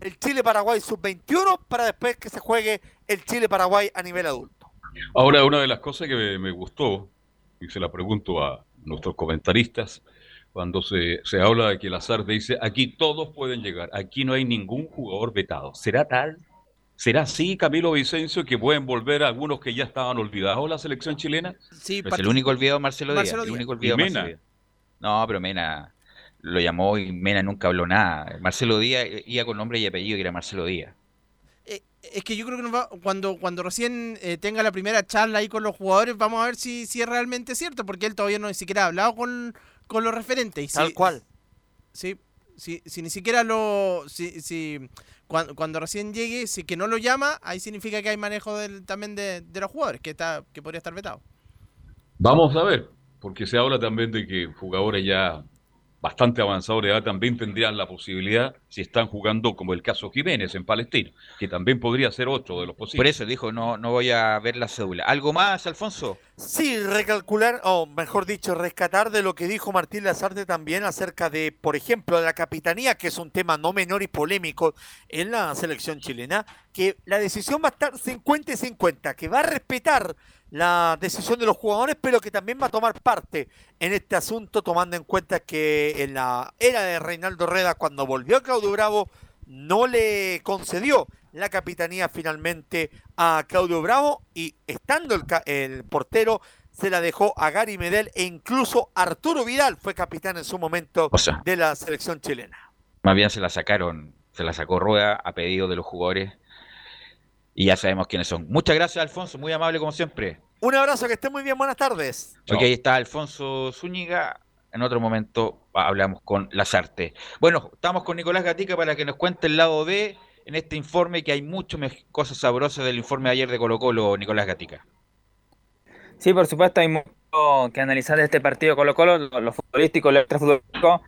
el Chile-Paraguay sub-21 para después que se juegue el Chile-Paraguay a nivel adulto. Ahora, una de las cosas que me gustó, y se la pregunto a nuestros comentaristas, cuando se, se habla de que Lazarte dice, aquí todos pueden llegar, aquí no hay ningún jugador vetado. ¿Será tal? ¿Será así, Camilo Vicencio, que pueden volver algunos que ya estaban olvidados la selección chilena? Sí, Es el único olvidado Marcelo Díaz. Marcelo el Díaz. único olvidado Mena. Marcelo Díaz. No, pero Mena lo llamó y Mena nunca habló nada. Marcelo Díaz eh, iba con nombre y apellido que era Marcelo Díaz. Es que yo creo que nos va- cuando, cuando recién eh, tenga la primera charla ahí con los jugadores, vamos a ver si, si es realmente cierto, porque él todavía no ni siquiera ha hablado con, con los referentes. Y si- Tal cual. Sí, si, si ni siquiera lo. Si, si, cuando, cuando recién llegue, si que no lo llama, ahí significa que hay manejo del, también de, de los jugadores, que está que podría estar vetado. Vamos a ver, porque se habla también de que jugadores ya bastante avanzados de edad también tendrían la posibilidad, si están jugando como el caso Jiménez en Palestina, que también podría ser otro de los posibles. Por eso dijo, no, no voy a ver la cédula. ¿Algo más, Alfonso? Sí, recalcular, o mejor dicho, rescatar de lo que dijo Martín Lazarte también acerca de, por ejemplo, de la capitanía, que es un tema no menor y polémico en la selección chilena, que la decisión va a estar 50 y 50, que va a respetar la decisión de los jugadores, pero que también va a tomar parte en este asunto, tomando en cuenta que en la era de Reinaldo Reda, cuando volvió Claudio Bravo, no le concedió la capitanía finalmente a Claudio Bravo y estando el, portero se la dejó a Gary Medel e incluso Arturo Vidal fue capitán en su momento O sea. de la selección chilena. Más bien se la sacaron, se la sacó Rueda a pedido de los jugadores. Y ya sabemos quiénes son. Muchas gracias, Alfonso, muy amable como siempre. Un abrazo, que esté muy bien, buenas tardes. Ok, ahí está Alfonso Zúñiga. En otro momento hablamos con Lazarte. Bueno, estamos con Nicolás Gatica para que nos cuente el lado B en este informe, que hay muchas cosas sabrosas del informe de ayer de Colo Colo, Nicolás Gatica. Sí, por supuesto, hay mucho que analizar de este partido Colo Colo, lo, lo futbolístico, lo extrafutbolístico.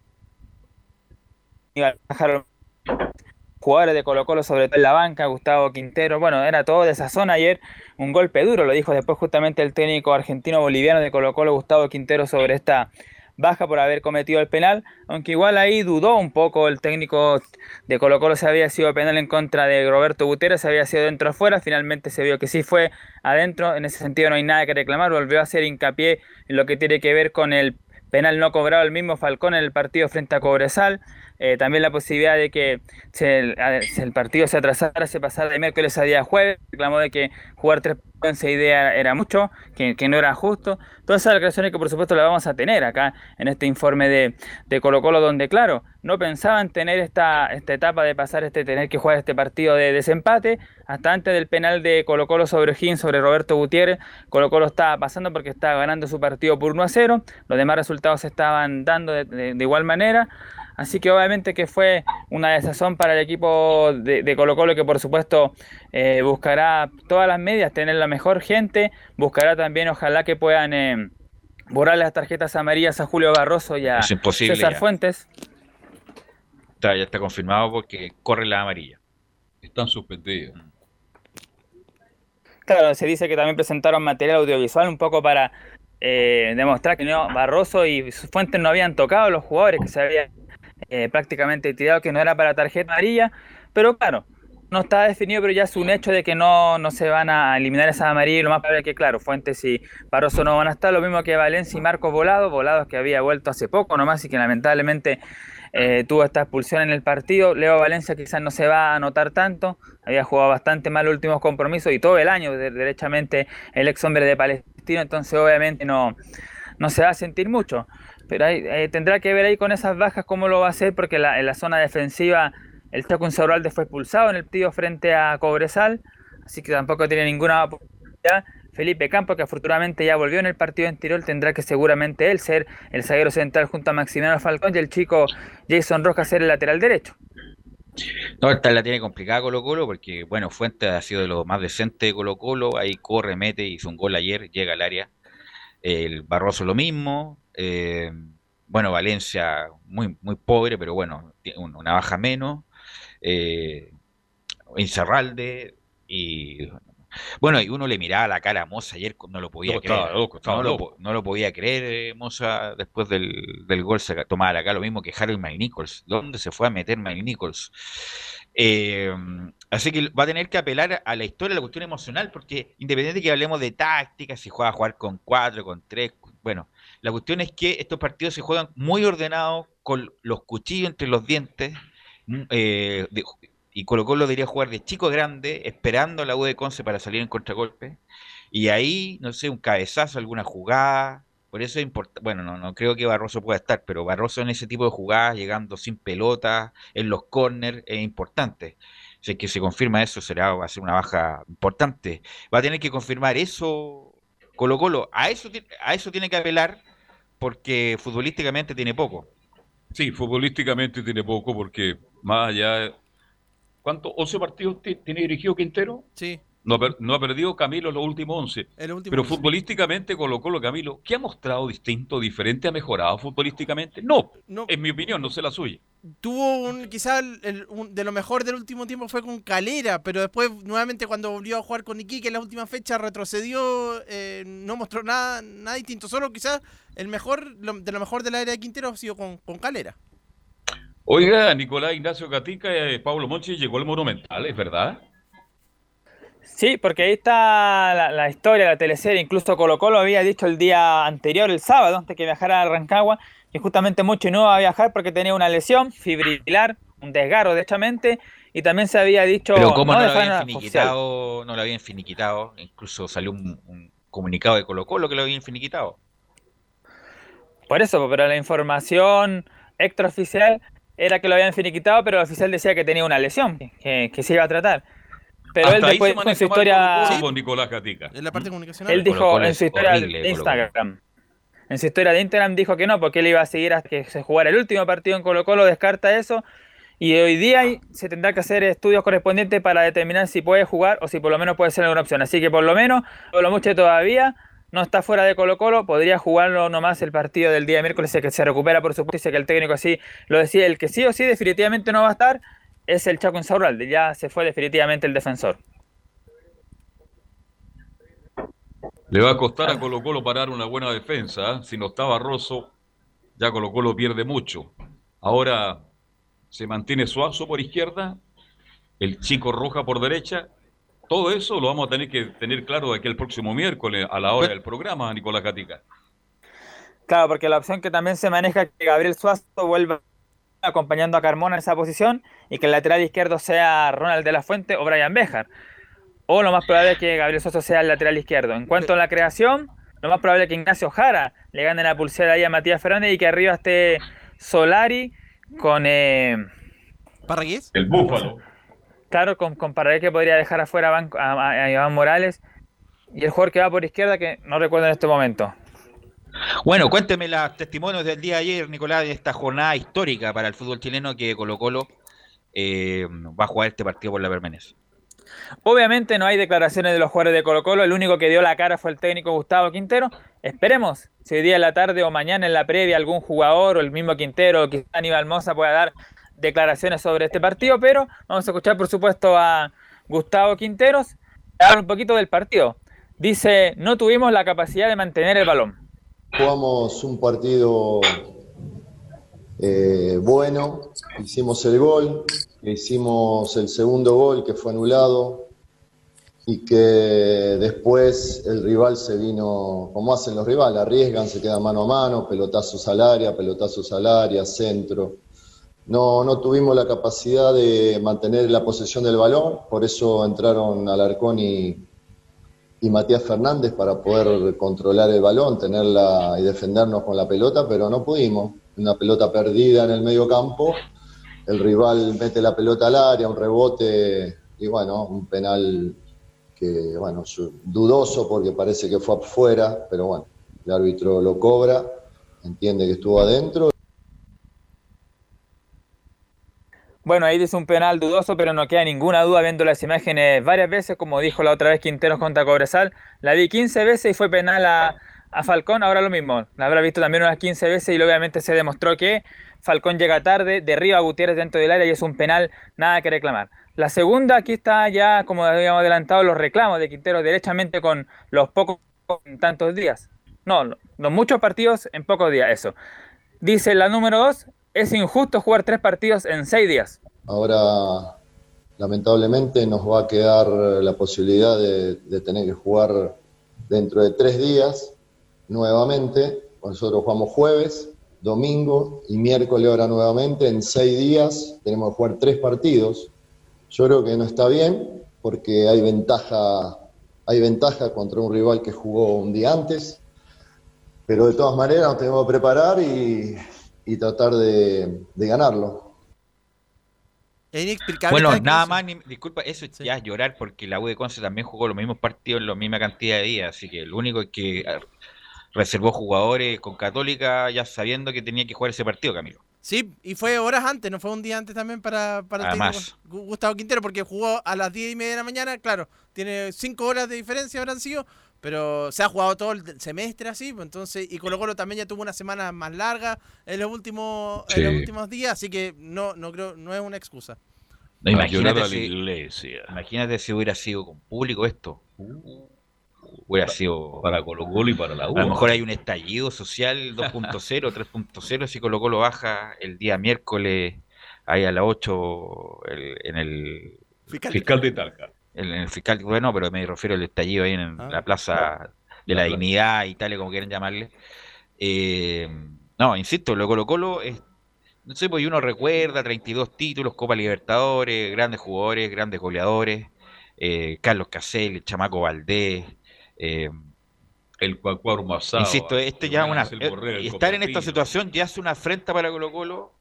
Jugadores de Colo Colo, sobre todo en la banca, Gustavo Quintero, bueno, era todo de esa zona ayer, un golpe duro, lo dijo después justamente el técnico argentino-boliviano de Colo Colo, Gustavo Quintero, sobre esta baja por haber cometido el penal, aunque igual ahí dudó un poco el técnico de Colo Colo si había sido penal en contra de Roberto Gutiérrez, si había sido dentro o fuera, finalmente se vio que sí fue adentro, en ese sentido no hay nada que reclamar, volvió a hacer hincapié en lo que tiene que ver con el penal no cobrado el mismo Falcón en el partido frente a Cobresal, eh, también la posibilidad de que si el partido se atrasara, se pasara de miércoles a día jueves, reclamó de que jugar tres en seis días era mucho, que, no era justo. Todas esas declaraciones que por supuesto las vamos a tener acá en este informe de, de Colo Colo, donde claro, no pensaban tener esta, esta etapa de pasar este, tener que jugar este partido de desempate, hasta antes del penal de Colo Colo sobre O'Higgins, sobre Roberto Gutiérrez, Colo Colo estaba pasando porque estaba ganando su partido por 1 a 0, los demás resultados se estaban dando de igual manera. Así que obviamente que fue una desazón para el equipo de, de Colo Colo que por supuesto eh, buscará todas las medidas, tener la mejor gente, buscará también ojalá que puedan eh, borrar las tarjetas amarillas a Julio Barroso y a César ya. Fuentes. Está, ya está confirmado porque corre la amarilla. Están suspendidos. Claro, se dice que también presentaron material audiovisual un poco para eh, demostrar que no, Barroso y sus fuentes no habían tocado a los jugadores, que se habían eh, prácticamente tirado que no era para tarjeta amarilla, pero claro, no está definido, pero ya es un hecho de que no, no se van a eliminar esa amarilla y lo más probable es que, claro, Fuentes y Barroso no van a estar, lo mismo que Valencia y Marcos Volado, Volados que había vuelto hace poco nomás y que lamentablemente eh, tuvo esta expulsión en el partido. Leo Valencia quizás no se va a notar tanto, había jugado bastante mal los últimos compromisos y todo el año, de- derechamente, el ex hombre de Palestino, entonces obviamente no, no se va a sentir mucho. Pero ahí, eh, tendrá que ver ahí con esas bajas cómo lo va a hacer, porque la- en la zona defensiva el Chaco Insaurralde fue expulsado en el partido frente a Cobresal, así que tampoco tiene ninguna oportunidad. Felipe Campos, que afortunadamente ya volvió en el partido anterior, tendrá que seguramente él ser el zaguero central junto a Maximiliano Falcón y el chico Jason Rojas ser el lateral derecho. No, esta la tiene complicada Colo Colo porque, bueno, Fuentes ha sido de lo más decente de Colo Colo, ahí corre, mete, hizo un gol ayer, llega al área. El Barroso lo mismo. Eh, bueno, Valencia muy, muy pobre, pero bueno, una baja menos. Eh, Incerralde y... Bueno, y uno le miraba la cara a Moza ayer, no lo podía No, creer. estaba loco, estaba no, lo, loco. po- no lo podía creer Moza después del, del gol, se tomaba la cara lo mismo que Harry Mike Nichols. ¿Dónde se fue a meter Mike Nichols? Eh, así que va a tener que apelar a la historia, a la cuestión emocional, porque independiente de que hablemos de táctica, si juega a jugar con cuatro, con tres, bueno, la cuestión es que estos partidos se juegan muy ordenados, con los cuchillos entre los dientes, mm, eh, de- y Colo Colo debería jugar de chico grande, esperando a la U de Conce para salir en contragolpe, y ahí, no sé, un cabezazo, alguna jugada, por eso es importante, bueno, no, no creo que Barroso pueda estar, pero Barroso en ese tipo de jugadas, llegando sin pelota, en los corners, es importante. Si es que se confirma eso, será, va a ser una baja importante. Va a tener que confirmar eso Colo Colo. A eso, a eso tiene que apelar porque futbolísticamente tiene poco. Sí, futbolísticamente tiene poco porque más allá... ¿Cuántos? ¿11 partidos ti- tiene dirigido Quintero? Sí. No ha, per- no ha perdido Camilo los últimos 11. En los últimos Pero 11. futbolísticamente colocó lo Camilo. ¿Qué ha mostrado distinto, diferente? ¿Ha mejorado futbolísticamente? No, No. en mi opinión, no sé la suya. Tuvo un, quizá el- el- un- de lo mejor del último tiempo fue con Calera, pero después nuevamente cuando volvió a jugar con Iquique en la última fecha retrocedió, eh, no mostró nada, nada distinto, solo quizás el mejor, lo- de lo mejor de la era de Quintero ha sido con, con Calera. Oiga, Nicolás Ignacio Gatica, eh, Pablo Monchi llegó al Monumental, ¿es verdad? Sí, porque ahí está la, la historia, la teleserie. Incluso Colo Colo había dicho el día anterior, el sábado, antes que viajara a Rancagua, que justamente Mochi no iba a viajar porque tenía una lesión fibrilar, un desgarro, derechamente, y también se había dicho... Pero ¿cómo no, lo habían finiquitado? No lo habían finiquitado. Incluso salió un, un comunicado de Colo Colo que lo habían finiquitado. Por eso, pero la información extraoficial era que lo habían finiquitado, pero el oficial decía que tenía una lesión, que, que se iba a tratar. Pero Hasta él después con su historia... Con Nicolás Gatica. En la parte comunicacional. Él dijo en su historia horrible, de. Instagram. En su historia de Instagram dijo que no, porque él iba a seguir hasta que se jugara el último partido en Colo Colo, descarta eso. Y hoy día se tendrá que hacer estudios correspondientes para determinar si puede jugar o si por lo menos puede ser alguna opción. Así que por lo menos, por lo mucho todavía, no está fuera de Colo Colo, podría jugarlo nomás el partido del día miércoles, el que se recupera por supuesto, dice que el técnico así lo decía, el que sí o sí definitivamente no va a estar es el Chaco Insaurralde, ya se fue definitivamente el defensor. Le va a costar a Colo Colo parar una buena defensa. ¿eh? Si no está Barroso, ya Colo Colo pierde mucho. Ahora se mantiene Suazo por izquierda, el chico Roja por derecha. Todo eso lo vamos a tener que tener claro de aquí el próximo miércoles a la hora del programa, Nicolás Gatica. Claro, porque la opción que también se maneja es que Gabriel Suazo vuelva acompañando a Carmona en esa posición y que el lateral izquierdo sea Ronald de la Fuente o Brian Bejar. O lo más probable es que Gabriel Suazo sea el lateral izquierdo. En cuanto a la creación, lo más probable es que Ignacio Jara le gane la pulsera ahí a Matías Fernández y que arriba esté Solari con... Eh, ¿Parragués? El Búfalo. Claro, con, con Paraguay que podría dejar afuera a, Banco- a- a- a Iván Morales. Y el jugador que va por izquierda, que no recuerdo en este momento. Bueno, cuénteme los testimonios del día de ayer, Nicolás, de esta jornada histórica para el fútbol chileno que Colo Colo eh, va a jugar este partido por la permanencia. Obviamente no hay declaraciones de los jugadores de Colo Colo, el único que dio la cara fue el técnico Gustavo Quintero. Esperemos si hoy día en la tarde o mañana en la previa algún jugador o el mismo Quintero o quizá Aníbal Moza pueda dar declaraciones sobre este partido, pero vamos a escuchar por supuesto a Gustavo Quinteros hablar un poquito del partido. Dice, no tuvimos la capacidad de mantener el balón. Jugamos un partido eh, bueno, hicimos el gol, hicimos el segundo gol que fue anulado y que después el rival se vino, como hacen los rivales, arriesgan, se quedan mano a mano, pelotazos al área, pelotazos al área, centro. No, no tuvimos la capacidad de mantener la posesión del balón, por eso entraron Alarcón y, y Matías Fernández para poder controlar el balón, tenerla y defendernos con la pelota, pero no pudimos. Una pelota perdida en el medio campo, el rival mete la pelota al área, un rebote y bueno, un penal que, bueno, dudoso porque parece que fue afuera, pero bueno, el árbitro lo cobra, entiende que estuvo adentro. Bueno, ahí dice un penal dudoso, pero no queda ninguna duda viendo las imágenes varias veces, como dijo la otra vez Quinteros contra Cobresal. La vi 15 veces y fue penal a, a Falcón, ahora lo mismo. La habrá visto también unas 15 veces y obviamente se demostró que Falcón llega tarde, derriba a Gutiérrez dentro del área y es un penal, nada que reclamar. La segunda, aquí está ya, como habíamos adelantado, los reclamos de Quinteros derechamente con los pocos tantos días. No, los muchos partidos en pocos días, eso. Dice la número 2, es injusto jugar tres partidos en seis días. Ahora, lamentablemente, nos va a quedar la posibilidad de, tener que jugar dentro de tres días nuevamente. Nosotros jugamos jueves, domingo y miércoles ahora nuevamente. En seis días tenemos que jugar tres partidos. Yo creo que no está bien porque hay ventaja, hay ventaja contra un rival que jugó un día antes. Pero de todas maneras nos tenemos que preparar y, y tratar de, de ganarlo. Bueno, nada más, ni- disculpa, eso es ya es llorar porque la U de Conce también jugó los mismos partidos en la misma cantidad de días, así que lo único es que reservó jugadores con Católica ya sabiendo que tenía que jugar ese partido, Camilo. Sí, y fue horas antes, no fue un día antes también para, para el Además. Gustavo Quintero, porque jugó a las 10 y media de la mañana, claro, tiene 5 horas de diferencia habrán sido, pero se ha jugado todo el semestre así, pues entonces, y Colo Colo también ya tuvo una semana más larga en los últimos, en los últimos días, así que no, no creo, no es una excusa. No, imagínate, si, iglesia. imagínate si hubiera sido con público esto. Hubiera sido. Para Colo Colo y para la U. A lo mejor hay un estallido social 2.0, 3.0 si Colo Colo baja el día miércoles ahí a las 8 el- en el Fiscal, Fiscal de Talca. En el fiscal, bueno, pero me refiero al estallido ahí en Ah, la plaza de la dignidad y tal, como quieran llamarle. Eh, no, insisto, lo Colo Colo es, no sé, pues uno recuerda 32 títulos, Copa Libertadores, grandes jugadores, grandes goleadores, eh, Carlos Caselli, Chamaco Valdés, eh, el Cuacuaro Masao. Insisto, este ya una, el eh, estar en esta situación ya es una afrenta para Colo Colo,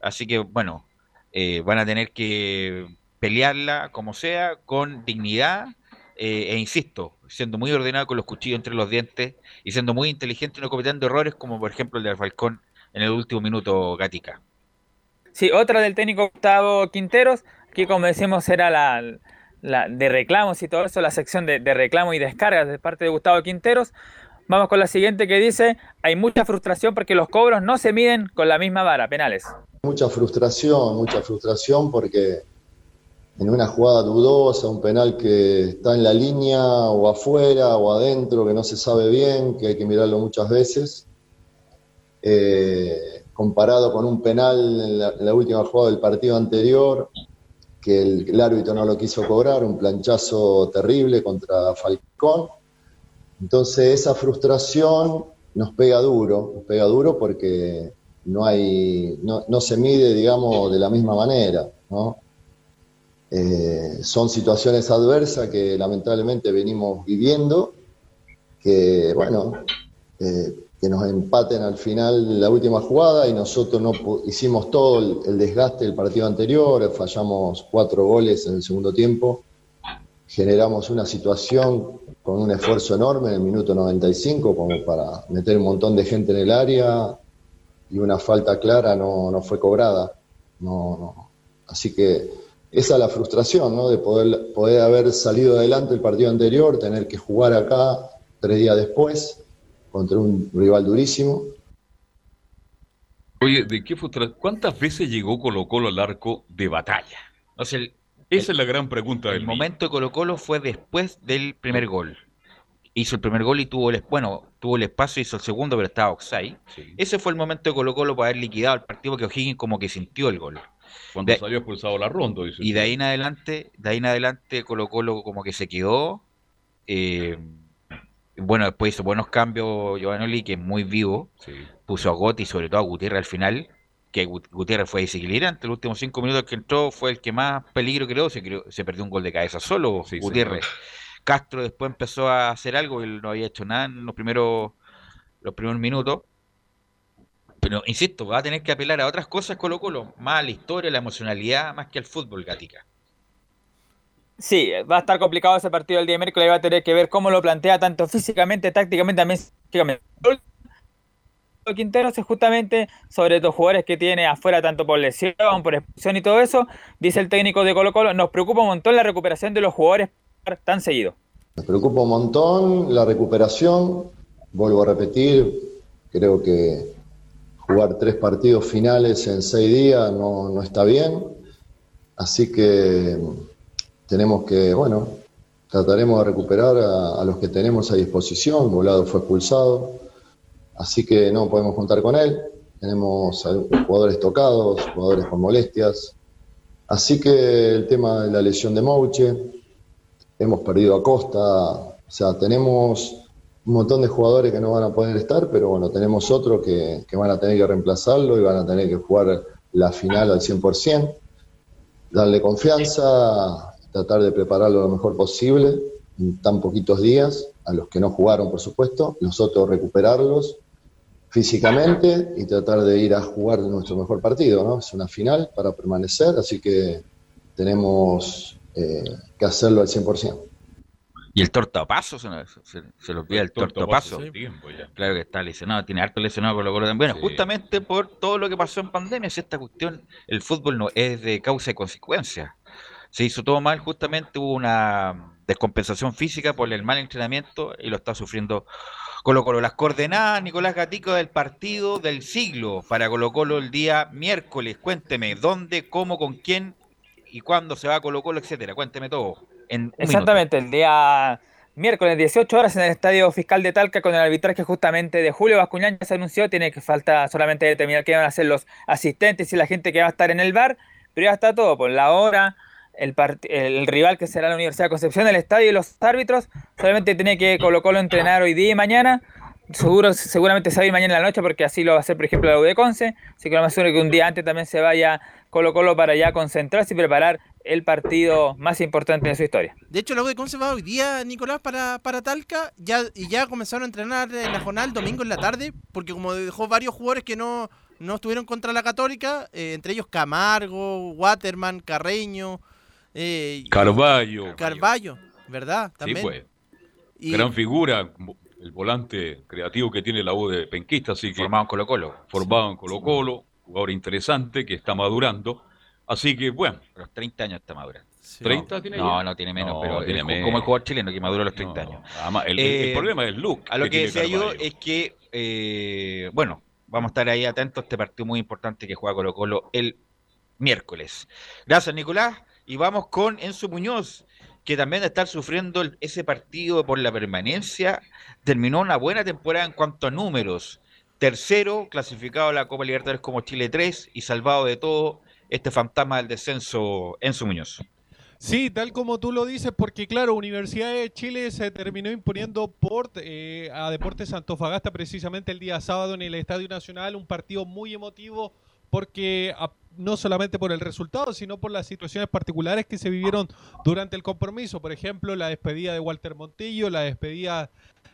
así que bueno, eh, van a tener que pelearla como sea, con dignidad, eh, e insisto, siendo muy ordenado con los cuchillos entre los dientes y siendo muy inteligente y no cometiendo errores como por ejemplo el del Falcón en el último minuto Gatica. Sí, otra del técnico Gustavo Quinteros, que como decimos era la, la de reclamos y todo eso, la sección de, de reclamos y descargas de parte de Gustavo Quinteros. Vamos con la siguiente que dice, hay mucha frustración porque los cobros no se miden con la misma vara, penales. Mucha frustración, mucha frustración porque en una jugada dudosa, un penal que está en la línea o afuera o adentro, que no se sabe bien, que hay que mirarlo muchas veces, eh, comparado con un penal en la, última jugada del partido anterior, que el, el árbitro no lo quiso cobrar, un planchazo terrible contra Falcón. Entonces esa frustración nos pega duro, nos pega duro porque no hay, no, no se mide, digamos, de la misma manera, ¿no? Eh, son situaciones adversas que lamentablemente venimos viviendo, que bueno, eh, que nos empaten al final la última jugada y nosotros no hicimos todo el, desgaste del partido anterior, fallamos cuatro goles en el segundo tiempo, generamos una situación con un esfuerzo enorme en el minuto 95 como para meter un montón de gente en el área y una falta clara no, no fue cobrada. No. Así que esa es la frustración, ¿no? De poder, poder haber salido adelante el partido anterior, tener que jugar acá tres días después contra un rival durísimo. Oye, ¿de qué frustra- ¿Cuántas veces llegó Colo Colo al arco de batalla? O sea, el, Esa es la gran pregunta del el momento de Colo Colo fue después del primer gol. Hizo el primer gol y tuvo el, bueno, tuvo el espacio, hizo el segundo, pero estaba offside. Ese fue el momento de Colo Colo para haber liquidado el partido que O'Higgins como que sintió el gol. Cuando De- salió expulsado la ronda, dice. Y de ahí en adelante, de ahí en adelante Colo Colo como que se quedó. eh, bueno, después hizo buenos cambios Giovanoli, que es muy vivo. Puso a Gotti sobre todo a Gutiérrez al final. Que Gut- Gutiérrez fue desequilibrante. Los últimos cinco minutos que entró fue el que más peligro creó. Se, creó- se perdió un gol de cabeza solo Gutiérrez. Castro después empezó a hacer algo. Él no había hecho nada en los primeros, los primeros minutos. Pero insisto, va a tener que apelar a otras cosas Colo Colo. Más a la historia, la emocionalidad, más que al fútbol, Gatica. Sí, va a estar complicado ese partido el día de miércoles y va a tener que ver cómo lo plantea tanto físicamente, tácticamente, también psicológicamente. Quinteros es justamente sobre estos jugadores que tiene afuera tanto por lesión, por expulsión y todo eso, dice el técnico de Colo Colo, nos preocupa un montón la recuperación de los jugadores tan seguido. Me preocupa un montón la recuperación. Vuelvo a repetir, creo que jugar tres partidos finales en seis días no, no está bien. Así que tenemos que, bueno, trataremos de recuperar a, los que tenemos a disposición. Volado fue expulsado, así que no podemos contar con él. Tenemos jugadores tocados, jugadores con molestias. Así que el tema de la lesión de Mouche, hemos perdido a Costa, o sea, tenemos un montón de jugadores que no van a poder estar, pero bueno, tenemos otros que, que van a tener que reemplazarlo y van a tener que jugar la final al 100%, darle confianza, tratar de prepararlo lo mejor posible en tan poquitos días, a los que no jugaron, por supuesto, nosotros recuperarlos físicamente y tratar de ir a jugar nuestro mejor partido, ¿no? Es una final para permanecer, así que tenemos eh, que hacerlo al 100%. Y el tortapaso, se, se, se lo olvida el tortapaso. tiempo ya. Claro que está lesionado, tiene harto lesionado Colo Colo también. Bueno, Sí. justamente por todo lo que pasó en pandemia, si esta cuestión, el fútbol no es de causa y consecuencia. Se hizo todo mal, justamente hubo una descompensación física por el mal entrenamiento y lo está sufriendo Colo Colo. Las coordenadas, Nicolás Gatico, del partido del siglo para Colo Colo el día miércoles. Cuénteme, ¿dónde, cómo, con quién y cuándo se va Colo Colo, etcétera? Cuénteme todo. Exactamente, el día miércoles 18 horas en el Estadio Fiscal de Talca con el arbitraje justamente de Julio Bascuñán ya se anunció, tiene que falta solamente determinar qué van a hacer los asistentes y la gente que va a estar en el bar, pero ya está todo, por la hora, el, el rival que será la Universidad de Concepción, el estadio y los árbitros. Solamente tiene que Colo Colo entrenar hoy día y mañana. Seguro, seguramente se va a ir mañana en la noche porque así lo va a hacer, por ejemplo, la U de Conce. Así que lo más seguro que un día antes también se vaya Colo Colo para ya concentrarse y preparar el partido más importante de su historia. De hecho, la U de Conce va hoy día, Nicolás, para, para Talca ya, y ya comenzaron a entrenar en la jornada el domingo en la tarde, porque como dejó varios jugadores que no, no estuvieron contra la Católica, eh, entre ellos Camargo, Waterman, Carreño, eh, Carballo. Carballo, ¿verdad? Sí, También. pues. Y- Gran figura, el volante creativo que tiene la U de Penquista, así que Formado en Colo Colo. formado en Colo Colo, jugador interesante que está madurando. Así que bueno. A los 30 años está madura. ¿30 tiene No, ya? no tiene menos, No, pero tiene es menos. como el jugador chileno que madura a los 30 No, años. además, el- Eh, problema es el look A lo que que, decía yo es que, eh, bueno, vamos a estar ahí atentos a este partido muy importante que juega Colo Colo el miércoles. Gracias, Nicolás. Y vamos con Enzo Muñoz, que también de estar sufriendo ese partido por la permanencia, terminó una buena temporada en cuanto a números. Tercero, clasificado a la Copa Libertadores como Chile 3 y salvado de todo este fantasma del descenso, Enzo Muñoz. Sí, tal como tú lo dices, porque claro, Universidad de Chile se terminó imponiendo por eh, a Deportes Antofagasta precisamente el día sábado en el Estadio Nacional, un partido muy emotivo porque a- no solamente por el resultado, sino por las situaciones particulares que se vivieron durante el compromiso. Por ejemplo, la despedida de Walter Montillo, la despedida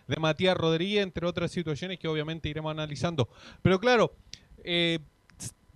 de Matías Rodríguez, entre otras situaciones que obviamente iremos analizando. Pero claro, eh,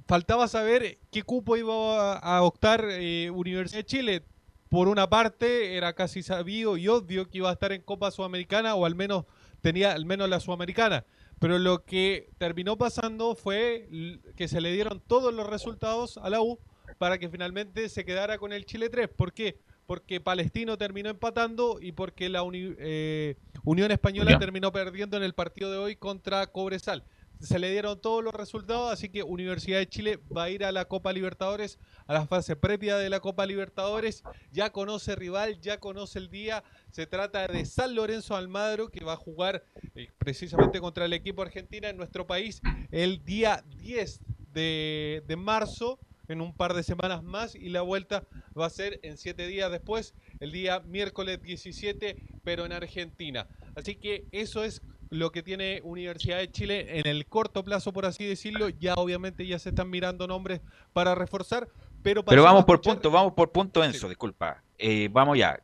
faltaba saber qué cupo iba a, optar eh, Universidad de Chile. Por una parte, era casi sabido y obvio que iba a estar en Copa Sudamericana o al menos tenía al menos la Sudamericana. Pero lo que terminó pasando fue que se le dieron todos los resultados a la U para que finalmente se quedara con el Chile 3. ¿Por qué? Porque Palestino terminó empatando y porque la Uni- eh, Unión Española Ya. terminó perdiendo en el partido de hoy contra Cobresal. Se le dieron todos los resultados, así que Universidad de Chile va a ir a la Copa Libertadores, a la fase previa de la Copa Libertadores. Ya conoce rival, ya conoce el día. Se trata de San Lorenzo Almagro, que va a jugar eh, precisamente contra el equipo argentina en nuestro país el día 10 de, de marzo, en un par de semanas más, y la vuelta va a ser en siete días después, el día miércoles 17, pero en Argentina. Así que eso es lo que tiene Universidad de Chile en el corto plazo, por así decirlo. Ya obviamente ya se están mirando nombres para reforzar, pero, vamos a por escuchar- punto, vamos por punto, Enzo, disculpa. Eh, vamos ya.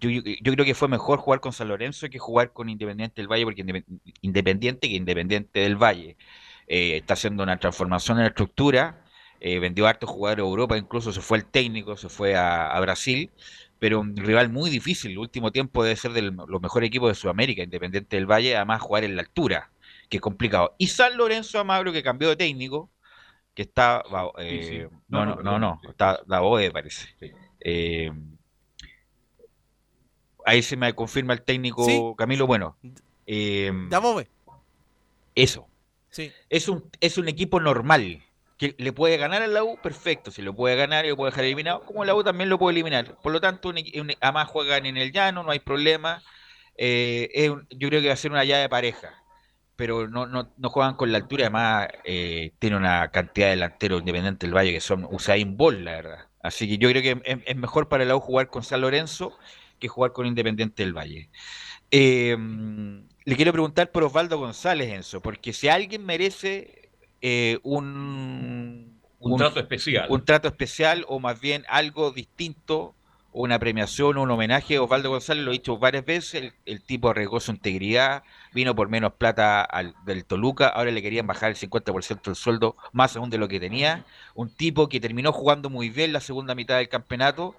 Yo, yo- yo creo que fue mejor jugar con San Lorenzo que jugar con Independiente del Valle, porque Independ- Independiente que Independiente del Valle eh, está haciendo una transformación en la estructura, eh, vendió hartos jugadores a Europa, incluso se fue el técnico, se fue a, a Brasil, pero un rival muy difícil. El último tiempo debe ser de los mejores equipos de Sudamérica, Independiente del Valle, además jugar en la altura, que es complicado. Y San Lorenzo Amagro, que cambió de técnico, que está. eh, Sí, sí. No, No, no, no, está Daboe, parece. Eh, ahí se me confirma el técnico. Camilo. Bueno, eh, eso. Sí. Es un, es un equipo normal. Que le puede ganar al la U, perfecto. Si lo puede ganar y lo puede dejar eliminado, como la U también lo puede eliminar. Por lo tanto, un un- además juegan en el llano, no hay problema. Eh, yo creo que va a ser una llave pareja. Pero no, no, no juegan con la altura. Además, eh, tiene una cantidad de delanteros independientes del Valle que son Usain Bolt, la verdad. Así que yo creo que es, es mejor para la U jugar con San Lorenzo que jugar con Independiente del Valle. Eh, le quiero preguntar por Osvaldo González, Enzo, porque si alguien merece eh, un, Un trato especial. un trato especial o más bien algo distinto, una premiación o un homenaje Osvaldo González, lo he dicho varias veces, el, el tipo arriesgó su integridad, vino por menos plata al, del Toluca, ahora le querían bajar el 50% del sueldo, más aún de lo que tenía, un tipo que terminó jugando muy bien la segunda mitad del campeonato,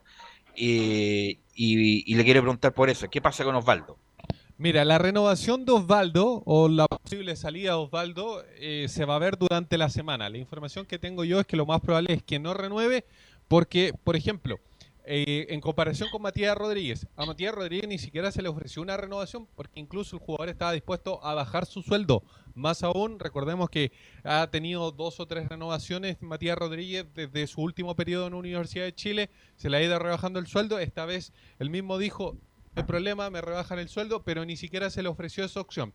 eh, y, y le quiero preguntar por eso, ¿qué pasa con Osvaldo? Mira, la renovación de Osvaldo o la posible salida de Osvaldo eh, se va a ver durante la semana. La información que tengo yo es que lo más probable es que no renueve porque, por ejemplo, eh, en comparación con Matías Rodríguez, a Matías Rodríguez ni siquiera se le ofreció una renovación porque incluso el jugador estaba dispuesto a bajar su sueldo. Más aún, recordemos que ha tenido dos o tres renovaciones Matías Rodríguez desde su último periodo en Universidad de Chile, se le ha ido rebajando el sueldo. Esta vez él mismo dijo, el problema, me rebajan el sueldo, pero ni siquiera se le ofreció esa opción.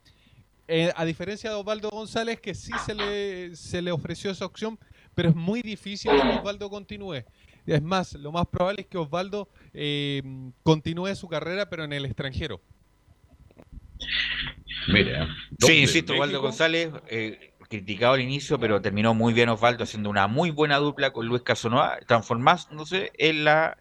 Eh, a diferencia de Osvaldo González, que sí se le, se le ofreció esa opción, pero es muy difícil que Osvaldo continúe. Es más, lo más probable es que Osvaldo eh, continúe su carrera, pero en el extranjero. Mira. Sí, insisto, Osvaldo. González, eh, criticado al inicio, pero terminó muy bien Osvaldo haciendo una muy buena dupla con Luis Casanova, transformándose en la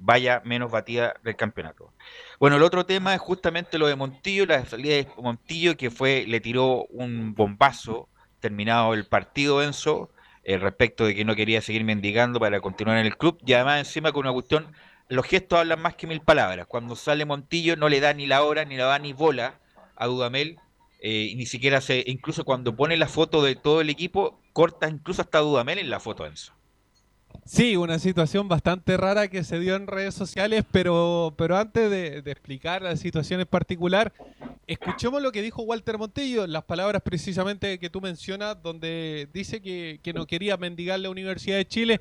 valla menos batida del campeonato. Bueno, el otro tema es justamente lo de Montillo, la salida de Montillo que fue, le tiró un bombazo terminado el partido Enzo, eh, respecto de que no quería seguir mendigando para continuar en el club, y además encima con una cuestión, los gestos hablan más que mil palabras. Cuando sale Montillo no le da ni la hora, ni la da ni bola a Dudamel, eh, ni siquiera se, incluso cuando pone la foto de todo el equipo, corta incluso hasta Dudamel en la foto Enzo. Sí, una situación bastante rara que se dio en redes sociales, pero, pero antes de, de explicar la situación en particular, escuchemos lo que dijo Walter Montillo, las palabras precisamente que tú mencionas, donde dice que, que no quería mendigar la Universidad de Chile,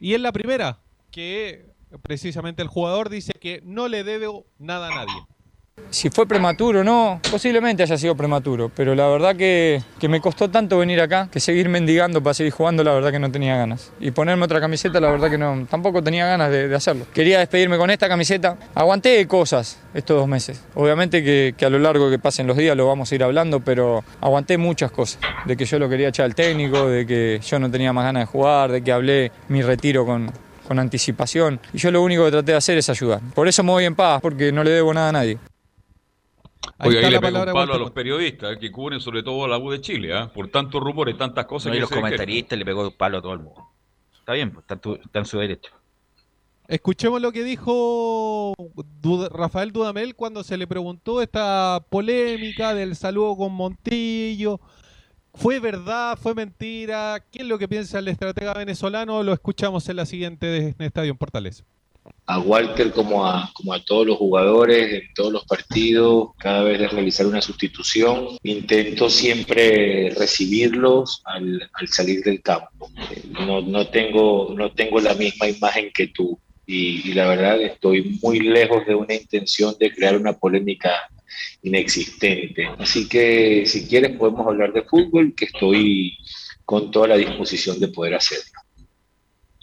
y es la primera, que precisamente el jugador dice que no le debe nada a nadie. Si fue prematuro o no, posiblemente haya sido prematuro, pero la verdad que, que me costó tanto venir acá, que seguir mendigando para seguir jugando, la verdad que no tenía ganas. Y ponerme otra camiseta, la verdad que no, tampoco tenía ganas de, hacerlo. Quería despedirme con esta camiseta. Aguanté cosas estos dos meses. Obviamente que, que a lo largo que pasen los días lo vamos a ir hablando, pero aguanté muchas cosas. De que yo lo quería echar al técnico, de que yo no tenía más ganas de jugar, de que hablé mi retiro con, con anticipación. Y yo lo único que traté de hacer es ayudar. Por eso me voy en paz, porque no le debo nada a nadie. Oye, ahí la le pegó un palo a los periodistas eh, que cubren sobre todo a la U de Chile, ¿ah? por tantos rumores, tantas cosas No, que y los comentaristas le pegó un palo a todo el mundo. Está bien, pues, está, en tu- está en su derecho. Escuchemos lo que dijo Rafael Dudamel cuando se le preguntó esta polémica del saludo con Montillo. ¿Fue verdad? ¿Fue mentira? ¿Qué es lo que piensa el estratega venezolano? Lo escuchamos en la siguiente de en Estadio en Portales. A Walter como a, como a todos los jugadores en todos los partidos, cada vez de realizar una sustitución, intento siempre recibirlos al, al salir del campo. Eh, No, no, tengo, no tengo la misma imagen que tú y, la verdad estoy muy lejos de una intención de crear una polémica inexistente. Así que si quieres podemos hablar de fútbol, que estoy con toda la disposición de poder hacerlo.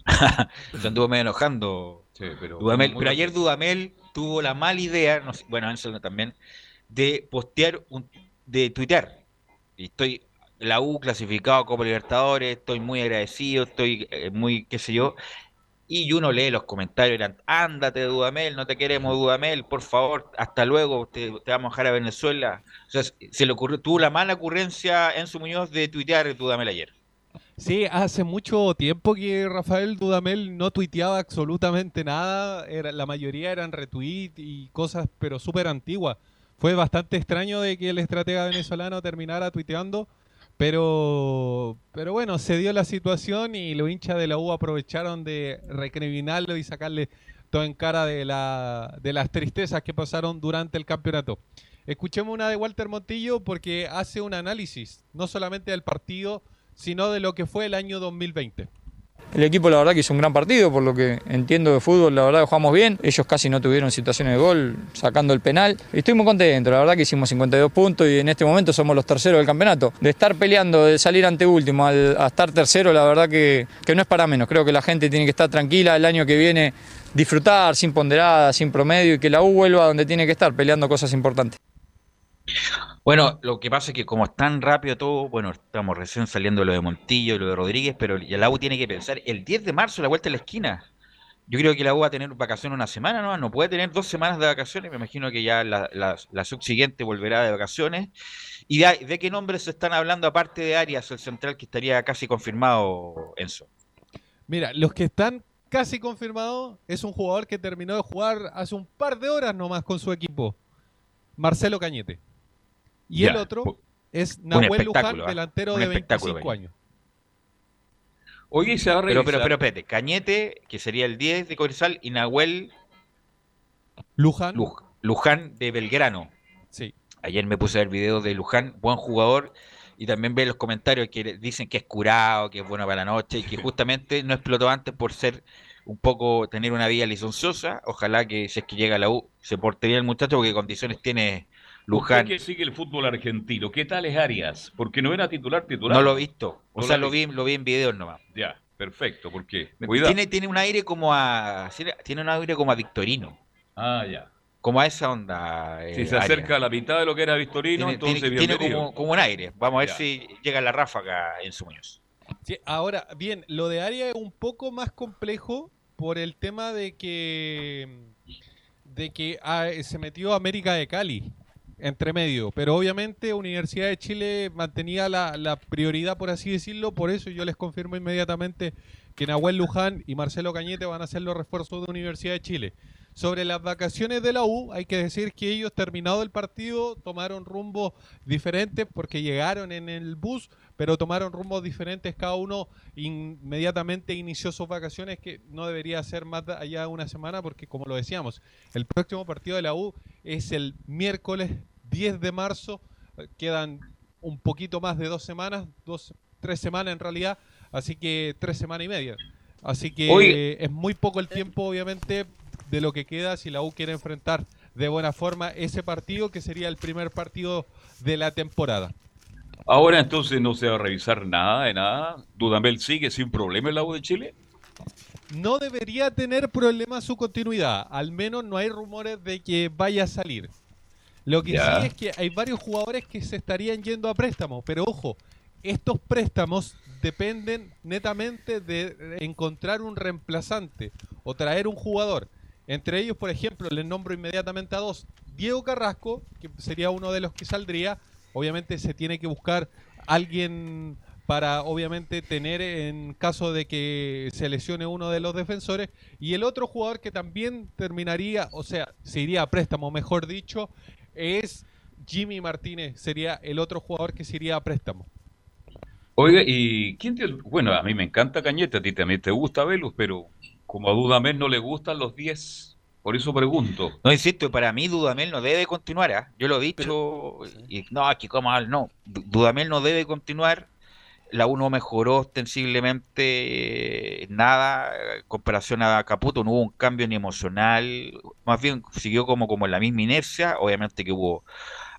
*laughs* Se medio enojando. Pero, Dudamel. Pero ayer. Dudamel tuvo la mala idea, no sé, bueno, Ansel también, de postear, un, de tuitear. Y estoy, la U clasificado a Copa Libertadores, estoy muy agradecido, estoy eh, muy, qué sé yo. Y uno lee los comentarios, eran, ándate Dudamel, no te queremos Dudamel, por favor, hasta luego, te, te vamos a dejar a Venezuela. O sea, se le ocurrió, tuvo la mala ocurrencia en su Muñoz de tuitear Dudamel ayer. Sí, hace mucho tiempo que Rafael Dudamel no tuiteaba absolutamente nada. Era, la mayoría eran retweet y cosas, pero súper antiguas. Fue bastante extraño de que el estratega venezolano terminara tuiteando, pero, pero bueno, se dio la situación y los hinchas de la U aprovecharon de recriminarlo y sacarle todo en cara de, la, de las tristezas que pasaron durante el campeonato. Escuchemos una de Walter Montillo porque hace un análisis, no solamente del partido, sino de lo que fue el año 2020. El equipo la verdad que hizo un gran partido, por lo que entiendo de fútbol, la verdad jugamos bien. Ellos casi no tuvieron situaciones de gol, sacando el penal. Y estoy muy contento, la verdad que hicimos 52 puntos y en este momento somos los terceros del campeonato. De estar peleando, de salir ante último a estar tercero, la verdad que, que no es para menos. Creo que la gente tiene que estar tranquila el año que viene, disfrutar sin ponderada, sin promedio y que la U vuelva donde tiene que estar, peleando cosas importantes. Bueno, lo que pasa es que como es tan rápido todo, bueno, estamos recién saliendo lo de Montillo y lo de Rodríguez, pero la U tiene que pensar, el 10 de marzo la vuelta a la esquina. Yo creo que la U va a tener vacaciones una semana, ¿no? No puede tener dos semanas de vacaciones, me imagino que ya la, la, la subsiguiente volverá de vacaciones. ¿Y de, de qué nombres se están hablando aparte de Arias, el central que estaría casi confirmado, Enzo? Mira, los que están casi confirmados es un jugador que terminó de jugar hace un par de horas nomás con su equipo, Marcelo Cañete. Y Ya, el otro es Nahuel Luján, ¿ah? delantero Un de espectáculo, 25 Cañete. años. Oye, se va a Pero, pero, pero, espérate, Cañete, que sería el 10 de Cobresal, y Nahuel Luján. Luj- Luján de Belgrano. Sí. Ayer me puse a ver videos de Luján, buen jugador, y también ve los comentarios que le- dicen que es curado, que es bueno para la noche, y que justamente no explotó antes por ser un poco, tener una vida licenciosa. Ojalá que si es que llega a la U, se porte bien el muchacho, porque condiciones tiene Luján. Que sigue el fútbol argentino, ¿qué tal es Arias? Porque no era titular titular. No lo he visto, o No sea, lo vi, lo vi en videos nomás. Ya. Perfecto, porque Tiene, tiene un aire como a. Tiene un aire como a Victorino. Ah, ya. Como a esa onda. eh, Si se Arias. acerca a la mitad de lo que era Victorino, Tiene, entonces tiene- tiene como, como un aire. Vamos a ver Ya. si llega la ráfaga en su Muñoz. Sí, ahora, bien, lo de Aria es un poco más complejo por el tema de que de que ah, se metió América de Cali entre medio, pero obviamente Universidad de Chile mantenía la, prioridad, por así decirlo, por eso yo les confirmo inmediatamente que Nahuel Luján y Marcelo Cañete van a ser los refuerzos de Universidad de Chile. Sobre las vacaciones de la U, hay que decir que ellos, terminado el partido, tomaron rumbo diferentes porque llegaron en el bus, pero tomaron rumbos diferentes. Cada uno inmediatamente inició sus vacaciones, que no debería ser más de- allá de una semana, porque como lo decíamos, el próximo partido de la U es el miércoles 10 de marzo. Quedan un poquito más de dos semanas, dos, tres semanas en realidad, así que tres semanas y media. Así que es muy poco el tiempo, obviamente, de lo que queda si la U quiere enfrentar de buena forma ese partido, que sería el primer partido de la temporada. Ahora entonces no se va a revisar nada de nada. Dudamel sigue sin problema en la U de Chile. No debería tener problemas su continuidad, al menos no hay rumores de que vaya a salir. Lo que Ya. sí es que hay varios jugadores que se estarían yendo a préstamo, pero ojo, estos préstamos dependen netamente de encontrar un reemplazante o traer un jugador. Entre ellos, por ejemplo, les nombro inmediatamente a dos. Diego Carrasco, que sería uno de los que saldría. Obviamente se tiene que buscar alguien para, obviamente, tener en caso de que se lesione uno de los defensores. Y el otro jugador que también terminaría, o sea, se iría a préstamo, mejor dicho, es Jimmy Martínez. Sería el otro jugador que se iría a préstamo. Oiga, y quién te... Bueno, a mí me encanta Cañete, a ti también te gusta Velus, pero como a Dudamel no le gustan los 10, por eso pregunto. No, insisto, para mí Dudamel no debe continuar. ¿ah? Yo lo he dicho. y, no, aquí como mal, no. Du- Dudamel no debe continuar. La 1 mejoró ostensiblemente eh, nada en comparación a Caputo. No hubo un cambio ni emocional. Más bien siguió como, como en la misma inercia. Obviamente que hubo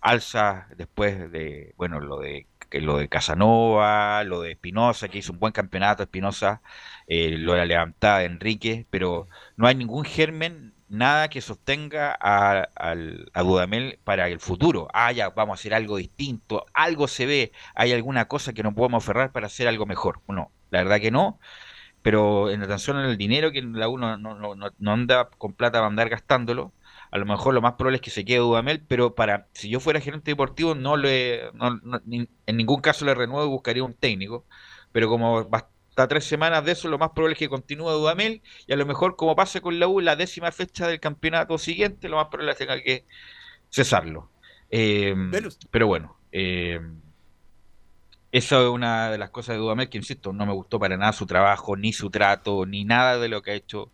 alzas después de, bueno, lo de que lo de Casanova, lo de Espinosa, que hizo un buen campeonato Espinosa, eh, lo de la levantada de Enrique, pero no hay ningún germen, nada que sostenga a, al- a Dudamel para el futuro. Ah, ya, vamos a hacer algo distinto, algo se ve, hay alguna cosa que nos podemos aferrar para hacer algo mejor. No, la verdad que no, pero en atención al dinero que la uno no, no, no, no anda con plata para andar gastándolo, a lo mejor lo más probable es que se quede Dudamel, pero para si yo fuera gerente deportivo no le no- no- en ningún caso le renuevo y buscaría un técnico, pero como va hasta tres semanas de eso, lo más probable es que continúe Dudamel y a lo mejor como pase con la U la décima fecha del campeonato siguiente, lo más probable es que tenga que cesarlo. Eh, pero bueno, eh, esa es una de las cosas de Dudamel que, insisto, no me gustó para nada su trabajo, ni su trato, ni nada de lo que ha hecho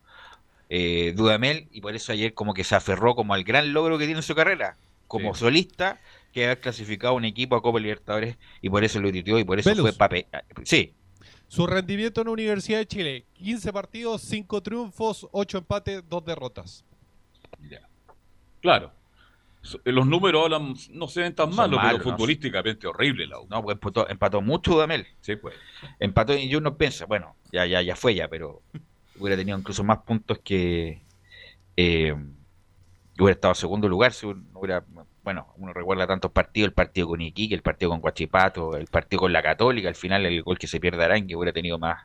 eh, Dudamel, y por eso ayer como que se aferró como al gran logro que tiene en su carrera, como solista, que haber clasificado un equipo a Copa Libertadores, y por eso lo editó, y por eso Velus. fue papel. Sí, Su rendimiento en la Universidad de Chile, 15 partidos, 5 triunfos, 8 empates, 2 derrotas. Claro. So- Los números hablan, no se ven tan Son malos, malos, pero ¿no? futbolísticamente horrible la U. No, pues empató, empató mucho Dudamel. Sí, pues. Empató y uno piensa, bueno, ya, ya, ya fue ya, pero hubiera tenido incluso más puntos que eh, hubiera estado en segundo lugar si no hubiera, bueno, uno recuerda tantos partidos, el partido con Iquique, el partido con Guachipato, el partido con la Católica, al final el gol que se pierde Arangue hubiera tenido más,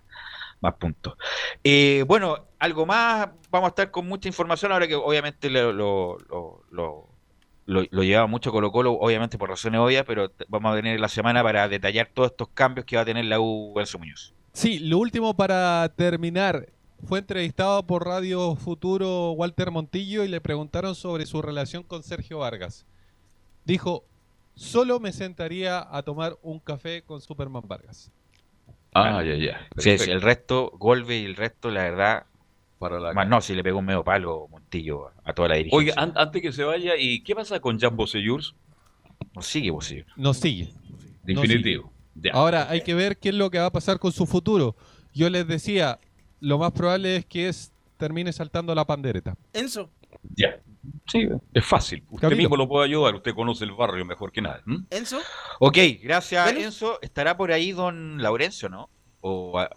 más puntos. Eh, bueno, algo más, vamos a estar con mucha información ahora que obviamente lo, lo, lo, lo- llevaba mucho Colo Colo, obviamente por razones obvias, pero vamos a tener la semana para detallar todos estos cambios que va a tener la U Muñoz. Sí, lo último para terminar. Fue entrevistado por Radio Futuro Walter Montillo y le preguntaron sobre su relación con Sergio Vargas. Dijo, solo me sentaría a tomar un café con Superman Vargas. Ah, ya, ya. Sí, el resto, Golbe y el resto, la verdad, Para la más no, si le pegó un medio palo Montillo a toda la dirigencia. Oiga, an- antes que se vaya, ¿y qué pasa con Jan Bosellurs? No sigue Bosellur. No sigue. No Definitivo. sigue. Ahora hay que ver qué es lo que va a pasar con su futuro. Yo les decía, lo más probable es que es, termine saltando la pandereta. Enzo, Ya. Sí, es fácil. Usted Camilo. mismo lo puede ayudar. Usted conoce el barrio mejor que nadie. Enzo, Ok, gracias. Enzo. ¿Estará por ahí don Laurencio, no? O, a-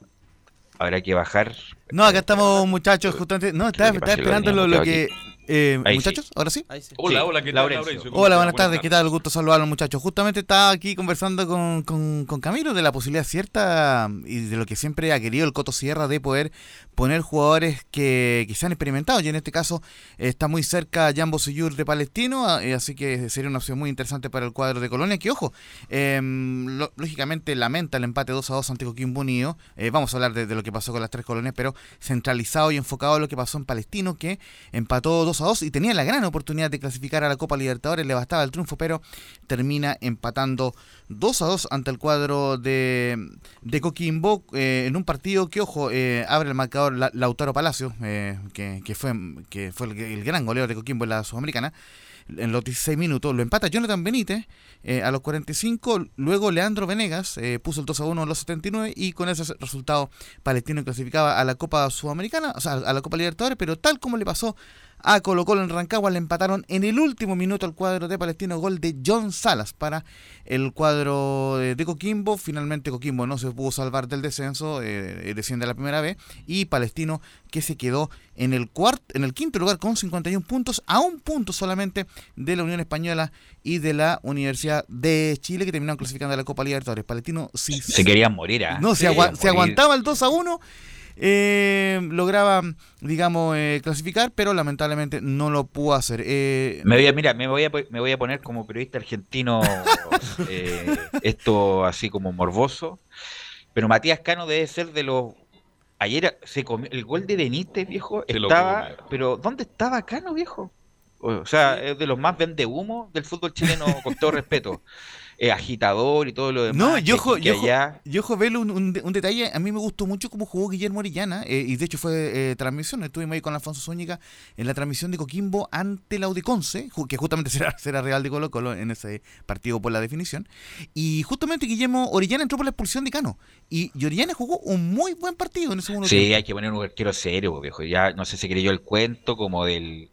habrá que bajar. No, acá estamos muchachos, justamente. No, estaba, estaba esperando lo, mismo lo que que. Eh, sí. muchachos, ¿ahora sí? Hola, hola, ¿qué tal, Hola, buenas tardes, ¿qué tal? Gusto saludarlos, muchachos. Justamente estaba aquí conversando con, con, con Camilo de la posibilidad cierta y de lo que siempre ha querido el Coto Sierra de poder poner jugadores que, que se han experimentado. Y en este caso está muy cerca Jambo Seyur de Palestino, ah, eh, así que sería una opción muy interesante para el cuadro de Colonia. Que ojo, eh, lo- lógicamente lamenta el empate 2 a 2 ante Coquimbo Unido. Eh, vamos a hablar de, de lo que pasó con las tres colonias, pero centralizado y enfocado en lo que pasó en Palestino, que empató 2 a 2 y tenía la gran oportunidad de clasificar a la Copa Libertadores. Le bastaba el triunfo, pero termina empatando 2 a 2 ante el cuadro de, de Coquimbo eh, en un partido que, ojo, eh, abre el marcador La- Lautaro Palacio, eh, que, que fue, que fue el, gran goleador de Coquimbo en la Sudamericana. En los 16 minutos lo empata Jonathan Benítez eh, a los 45. Luego Leandro Venegas puso el 2 a 1 en los 79 y con ese resultado Palestino clasificaba a la Copa Sudamericana, o sea, a la Copa Libertadores, pero tal como le pasó a Colo Colo en Rancagua, le empataron en el último minuto al cuadro de Palestino, gol de John Salas para el cuadro de, Coquimbo. Finalmente Coquimbo no se pudo salvar del descenso, eh, desciende a la primera vez, y Palestino que se quedó en el cuarto, en el quinto lugar con 51 puntos, a un punto solamente de la Unión Española y de la Universidad de Chile que terminaron clasificando a la Copa Libertadores. Palestino sí Se querían morir, ¿ah? no, se, Se se morir. aguantaba el 2 a 1. Eh, lograba, digamos, eh, clasificar, pero lamentablemente no lo pudo hacer. Eh, Me voy a, mira, me voy a, me voy a poner como periodista argentino *laughs* eh, esto así como morboso. Pero Matías Cano debe ser de los. Ayer se comió el gol de Benítez, viejo. Estaba. Pero ¿dónde estaba Cano, viejo? O sea, es de los más vende humo del fútbol chileno, con todo respeto. *laughs* Eh, agitador y todo lo demás. No, que yo ojo, aquí, yo que ojo, allá. yo ojo, Velo, un, un un detalle, a mí me gustó mucho cómo jugó Guillermo Orellana, eh, y de hecho fue eh, transmisión, estuvimos ahí con Alfonso Zúñiga en la transmisión de Coquimbo ante la Audiconce, ju- que justamente *laughs* será, será Real de Colo Colo en ese partido por la definición, y justamente Guillermo Orellana entró por la expulsión de Cano, y, y Orellana jugó un muy buen partido en ese segundo Sí, tiempo. hay que poner un arquero serio, viejo. Ya no sé si creyó el cuento como del,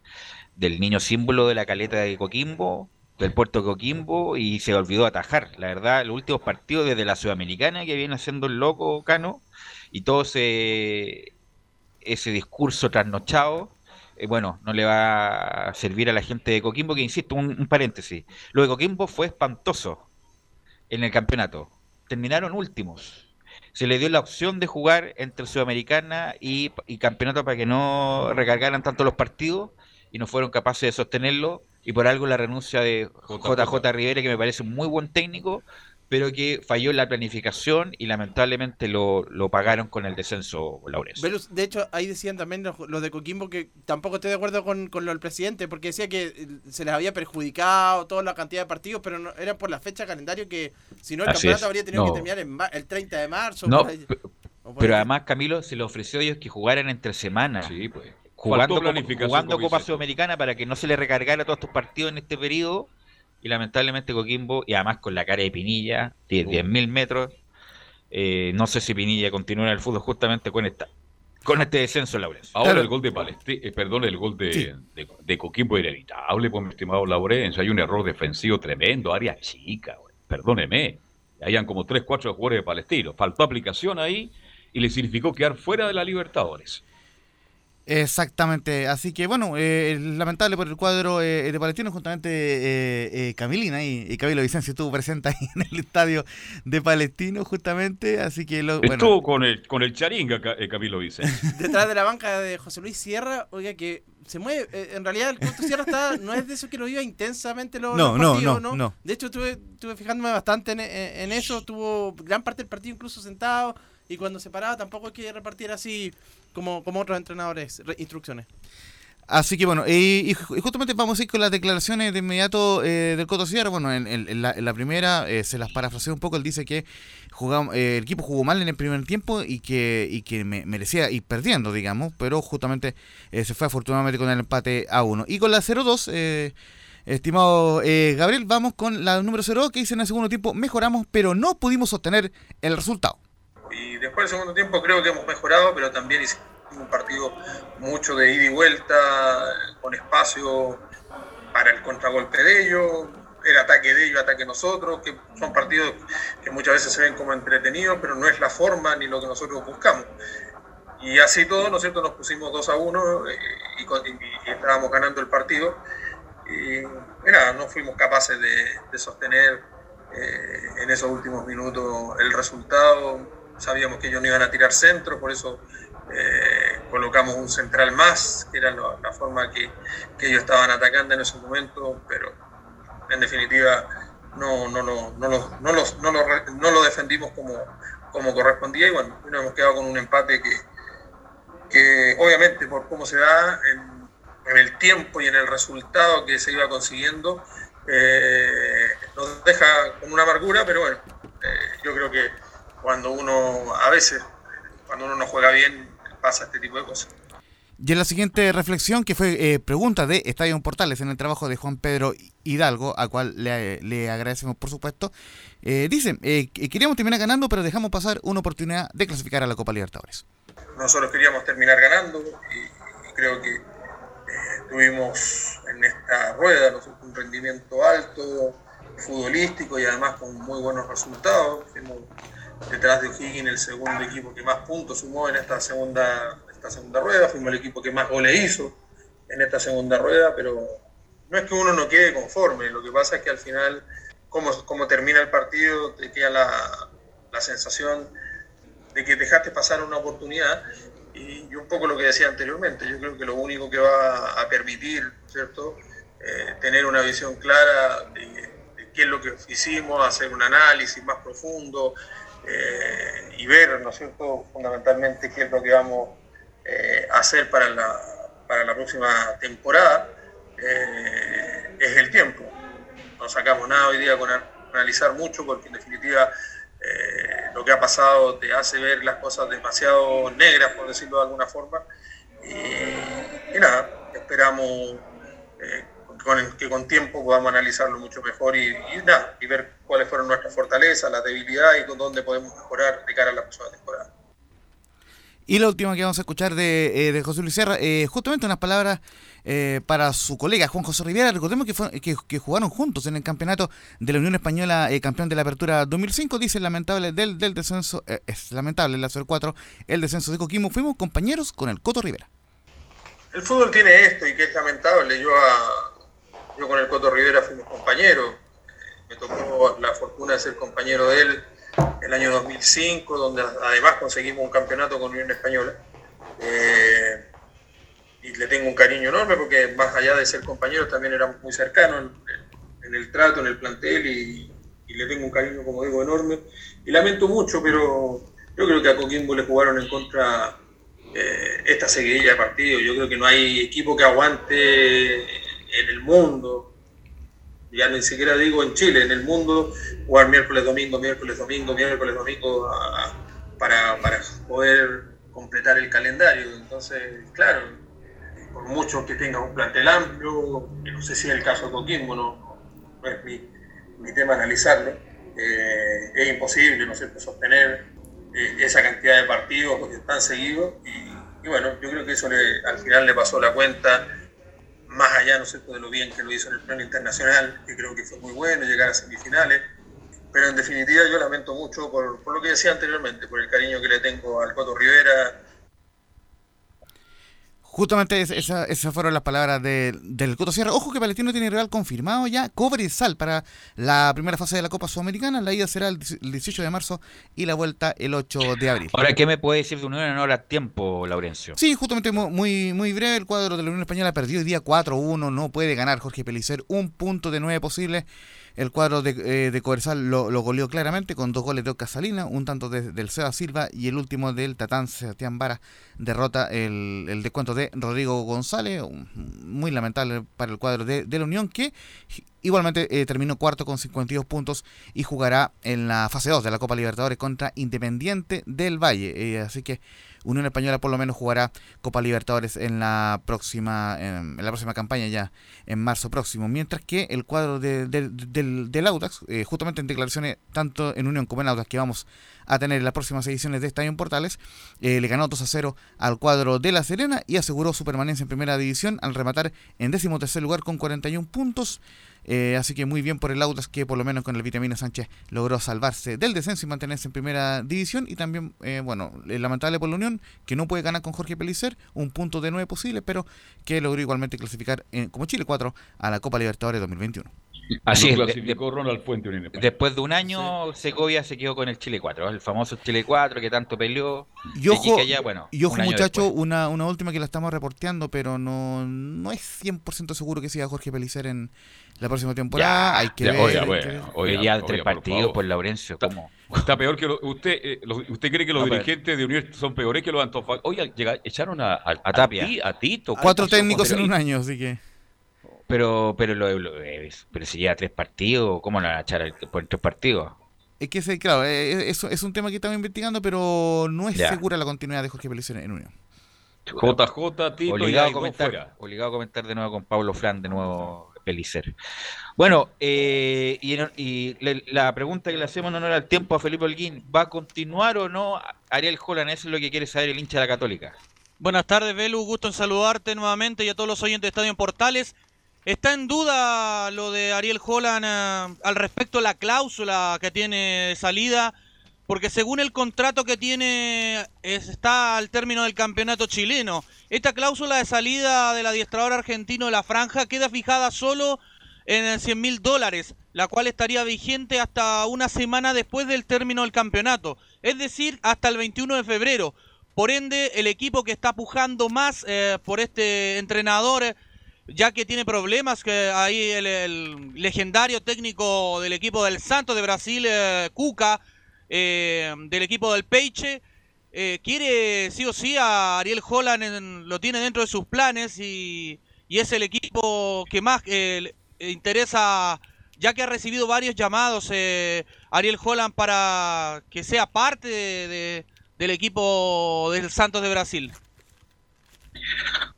del niño símbolo de la caleta de Coquimbo, del puerto Coquimbo, y se olvidó atajar. La verdad, los últimos partidos desde la Sudamericana que viene haciendo el loco Cano, y todo ese, ese discurso trasnochado, eh, bueno, no le va a servir a la gente de Coquimbo, que insisto, un, un paréntesis. Lo de Coquimbo fue espantoso en el campeonato. Terminaron últimos se le dio la opción de jugar entre Sudamericana y, y Campeonato para que no recargaran tanto los partidos y no fueron capaces de sostenerlo y por algo la renuncia de JJ Rivera que me parece un muy buen técnico pero que falló en la planificación y lamentablemente lo, lo pagaron con el descenso. Velus, de hecho, ahí decían también los, los de Coquimbo que tampoco estoy de acuerdo con, con lo del presidente, porque decía que eh, se les había perjudicado toda la cantidad de partidos, pero no, era por la fecha de calendario que si no el Así campeonato es. habría tenido No. que terminar en ma- el 30 de marzo. No, pero además Camilo se le ofreció a ellos que jugaran entre semanas. Sí, pues. Jugando, jugando Copa. Sudamericana para que no se le recargara todos estos partidos en este periodo. Y lamentablemente Coquimbo, y además con la cara de Pinilla, de 10.000 metros, eh, no sé si Pinilla continúa en el fútbol justamente con esta con este descenso, Laurencio. Ahora el gol de Palestina, perdón, el gol de, de, de Coquimbo era inevitable, pues mi estimado Laurencio. Hay un error defensivo tremendo, área chica, perdóneme. Hayan como 3, 4 jugadores de Palestino. Faltó aplicación ahí y le significó quedar fuera de la Libertadores. Exactamente, así que bueno, eh, lamentable por el cuadro eh, de Palestino, justamente eh, eh, Camilina y, y Camilo Vicencio estuvo presente *laughs* ahí en el estadio de Palestino, justamente, así que lo, bueno, Estuvo con el, con el charinga eh, Camilo Vicente. *laughs* Detrás de la banca de José Luis Sierra, oiga, que se mueve. eh, en realidad, el Coto Sierra está, no es de eso que lo viva intensamente los, No, los no, partidos, no, no. De hecho, estuve, estuve fijándome bastante en, en- en eso. Tuvo gran parte del partido incluso sentado. Y cuando se paraba, tampoco es que repartiera así como, como otros entrenadores, re- instrucciones. Así que bueno, y, y ju- y justamente vamos a ir con las declaraciones de inmediato eh, del Coto Sierra. Bueno, en, la, primera eh, se las parafraseé un poco. Él dice que jugamos, eh, el equipo jugó mal en el primer tiempo y que, y que me- merecía ir perdiendo, digamos, pero justamente eh, se fue afortunadamente con el empate a uno. Y con la 0-2, eh, estimado Gabriel, vamos con la número 0 que dice en el segundo tiempo, mejoramos, pero no pudimos sostener el resultado. Y después del segundo tiempo creo que hemos mejorado, pero también hicimos un partido mucho de ida y vuelta, con espacio para el contragolpe de ellos, el ataque de ellos, ataque de nosotros, que son partidos que muchas veces se ven como entretenidos, pero no es la forma ni lo que nosotros buscamos. y así todo, ¿no es cierto? Nos pusimos 2 a 1 eh, y, estábamos ganando el partido. Y, y nada, no fuimos capaces de, de sostener eh, en esos últimos minutos el resultado. Sabíamos que ellos no iban a tirar centro, por eso eh, colocamos un central más, que era la, forma que, que ellos estaban atacando en ese momento, pero en definitiva no, no, lo- no, lo- no, los- no, lo, re- no lo defendimos como, como correspondía y bueno, nos hemos quedado con un empate que, que obviamente por cómo se da en, en el tiempo y en el resultado que se iba consiguiendo, eh, nos deja con una amargura, pero bueno, eh, yo creo que cuando uno, a veces, cuando uno no juega bien, pasa este tipo de cosas. Y en la siguiente reflexión, que fue eh, pregunta de Estadio Portales en el trabajo de Juan Pedro Hidalgo, al cual le, le agradecemos por supuesto, eh, dice, eh, que queríamos terminar ganando, pero dejamos pasar una oportunidad de clasificar a la Copa Libertadores. nosotros queríamos terminar ganando y, y creo que eh, tuvimos en esta rueda ¿no? un rendimiento alto, futbolístico y además con muy buenos resultados. Fuimos detrás de O'Higgins el segundo equipo que más puntos sumó en esta segunda, esta segunda rueda, fuimos el equipo que más goles hizo en esta segunda rueda, pero no es que uno no quede conforme, lo que pasa es que al final, como, como termina el partido, te queda la, la sensación de que dejaste pasar una oportunidad. Y, y un poco lo que decía anteriormente, yo creo que lo único que va a permitir, ¿cierto? Eh, tener una visión clara de, de qué es lo que hicimos, hacer un análisis más profundo eh, y ver, ¿no es cierto?, fundamentalmente qué es lo que vamos eh, a hacer para la, para la próxima temporada, eh, es el tiempo. No sacamos nada hoy día con analizar mucho porque en definitiva lo que ha pasado te hace ver las cosas demasiado negras, por decirlo de alguna forma. Y, nada, esperamos con- que con tiempo podamos analizarlo mucho mejor y, y nada, y ver cuáles fueron nuestras fortalezas, las debilidades y con dónde podemos mejorar de cara a la próxima temporada. Y la última que vamos a escuchar de, eh, de José Luis Serra, eh, justamente unas palabras eh, para su colega Juan José Rivera. Recordemos que, fue- que, que jugaron juntos en el campeonato de la Unión Española, eh, campeón de la Apertura 2005. Dice lamentable del, del descenso, eh, es lamentable la 04, el descenso de Coquimbo. Fuimos compañeros con el Coto Rivera. El fútbol tiene esto y que es lamentable. Yo, a- yo con el Coto Rivera fuimos compañeros. Me tocó la fortuna de ser compañero de él el año 2005, donde además conseguimos un campeonato con Unión Española. Eh, y le tengo un cariño enorme porque más allá de ser compañeros también éramos muy cercanos en, el trato, en el plantel y, y le tengo un cariño, como digo, enorme. Y lamento mucho, pero yo creo que a Coquimbo le jugaron en contra eh, esta seguidilla de partidos. Yo creo que no hay equipo que aguante en el mundo, ya ni siquiera digo en Chile, en el mundo, jugar miércoles, domingo, miércoles, domingo, miércoles, domingo a- para, para poder completar el calendario. Entonces, claro, por mucho que tenga un plantel amplio, que no sé si es el caso de Coquimbo, no, no es mi, mi tema analizarlo, eh, es imposible, ¿no cierto?, sostener eh, esa cantidad de partidos porque están seguidos y, y bueno, yo creo que eso le- al final le pasó la cuenta más allá, ¿no cierto?, de lo bien que lo hizo en el plano internacional, que creo que fue muy bueno llegar a semifinales, pero en definitiva yo lamento mucho por, por lo que decía anteriormente, por el cariño que le tengo al Coto Rivera, Justamente es- esa- esas fueron las palabras de- del Coto Sierra. Ojo que Palestino tiene rival confirmado ya, Cobre y Sal para la primera fase de la Copa Sudamericana. La ida será el 18 de marzo y la vuelta el 8 de abril. Ahora, ¿qué me puede decir de Unión en hora tiempo, Laurencio? Sí, justamente mu- muy, muy breve. El cuadro de la Unión Española perdió hoy día 4-1. No puede ganar Jorge Pelicer. Un punto de nueve posibles. El cuadro de, eh, de lo, lo goleó claramente con dos goles de Oscar Salina, un tanto de- del Seba Silva y el último del Tatán Sebastián Vara. Derrota el, el descuento de Rodrigo González. Muy lamentable para el cuadro de, de la Unión que igualmente eh, terminó cuarto con 52 puntos y jugará en la fase 2 de la Copa Libertadores contra Independiente del Valle. Eh, así que Unión Española por lo menos jugará Copa Libertadores en la próxima en, en la próxima campaña ya en marzo próximo, mientras que el cuadro de- de- del, del Audax, eh, justamente en declaraciones tanto en Unión como en Audax que vamos a tener en las próximas ediciones de Estadio en Portales, le ganó 2 a 0 al cuadro de La Serena y aseguró su permanencia en primera división al rematar en décimo tercer lugar con 41 puntos. Eh, así que muy bien por el Audas que por lo menos con el Vitamina Sánchez logró salvarse del descenso y mantenerse en primera división. Y también, eh, bueno, lamentable por la Unión que no puede ganar con Jorge Pelicer, un punto de nueve posible, pero que logró igualmente clasificar eh, como Chile 4 a la Copa Libertadores 2021. Así Lo es, de- clasificó Ronald Fuente Unión Española. Después de un año, Segovia se quedó con el Chile 4, el famoso Chile 4 que tanto peleó. Y de ojo, que allá, bueno, y ojo un muchacho, una, una última que la estamos reporteando, pero no, no es 100% seguro que siga Jorge Pelicer en la próxima temporada. hay que ya, ver. oiga, hay que bueno, ver. oiga, ya oiga, tres por partidos favor. por Laurencio, ¿cómo? *laughs* Está peor que lo- usted. eh, los- ¿Usted cree que los No, pero- dirigentes de Unión son peores que los Antofagasta? Oye, llega- echaron a, a, A Tapia. Ti- a Tito. Cuatro técnicos en Pero- un año, así que. Pero, pero, lo, lo- eh, pero si lleva tres partidos, ¿cómo lo van a echar por tres partidos? Es que, ese, claro, eh, es, es un tema que estamos investigando, pero no es Ya. segura la continuidad de Jorge Pelicer en Unión. JJ, Tito obligado, a comentar, fuera. obligado a comentar de nuevo con Pablo Fran, de nuevo Pelicer. Bueno, eh, y le- la pregunta que le hacemos en honor al tiempo a Felipe Holguín, ¿va a continuar o no Ariel Holland? Eso es lo que quiere saber el hincha de la Católica. Buenas tardes, Belu. Gusto en saludarte nuevamente y a todos los oyentes de Estadio en Portales. Está en duda lo de Ariel Holland eh, al respecto de la cláusula que tiene salida, porque según el contrato que tiene es- está al término del campeonato chileno. Esta cláusula de salida del adiestrador argentino de la franja queda fijada solo en 100 mil dólares, la cual estaría vigente hasta una semana después del término del campeonato, es decir, hasta el 21 de febrero. Por ende, el equipo que está pujando más eh, por este entrenador, ya que tiene problemas, que ahí el, legendario técnico del equipo del Santos de Brasil, eh, Cuca, eh, del equipo del Peiche, eh, quiere sí o sí a Ariel Holland, lo tiene dentro de sus planes y, es el equipo que más interesa, ya que ha recibido varios llamados Ariel Holland para que sea parte de- de- del equipo del Santos de Brasil.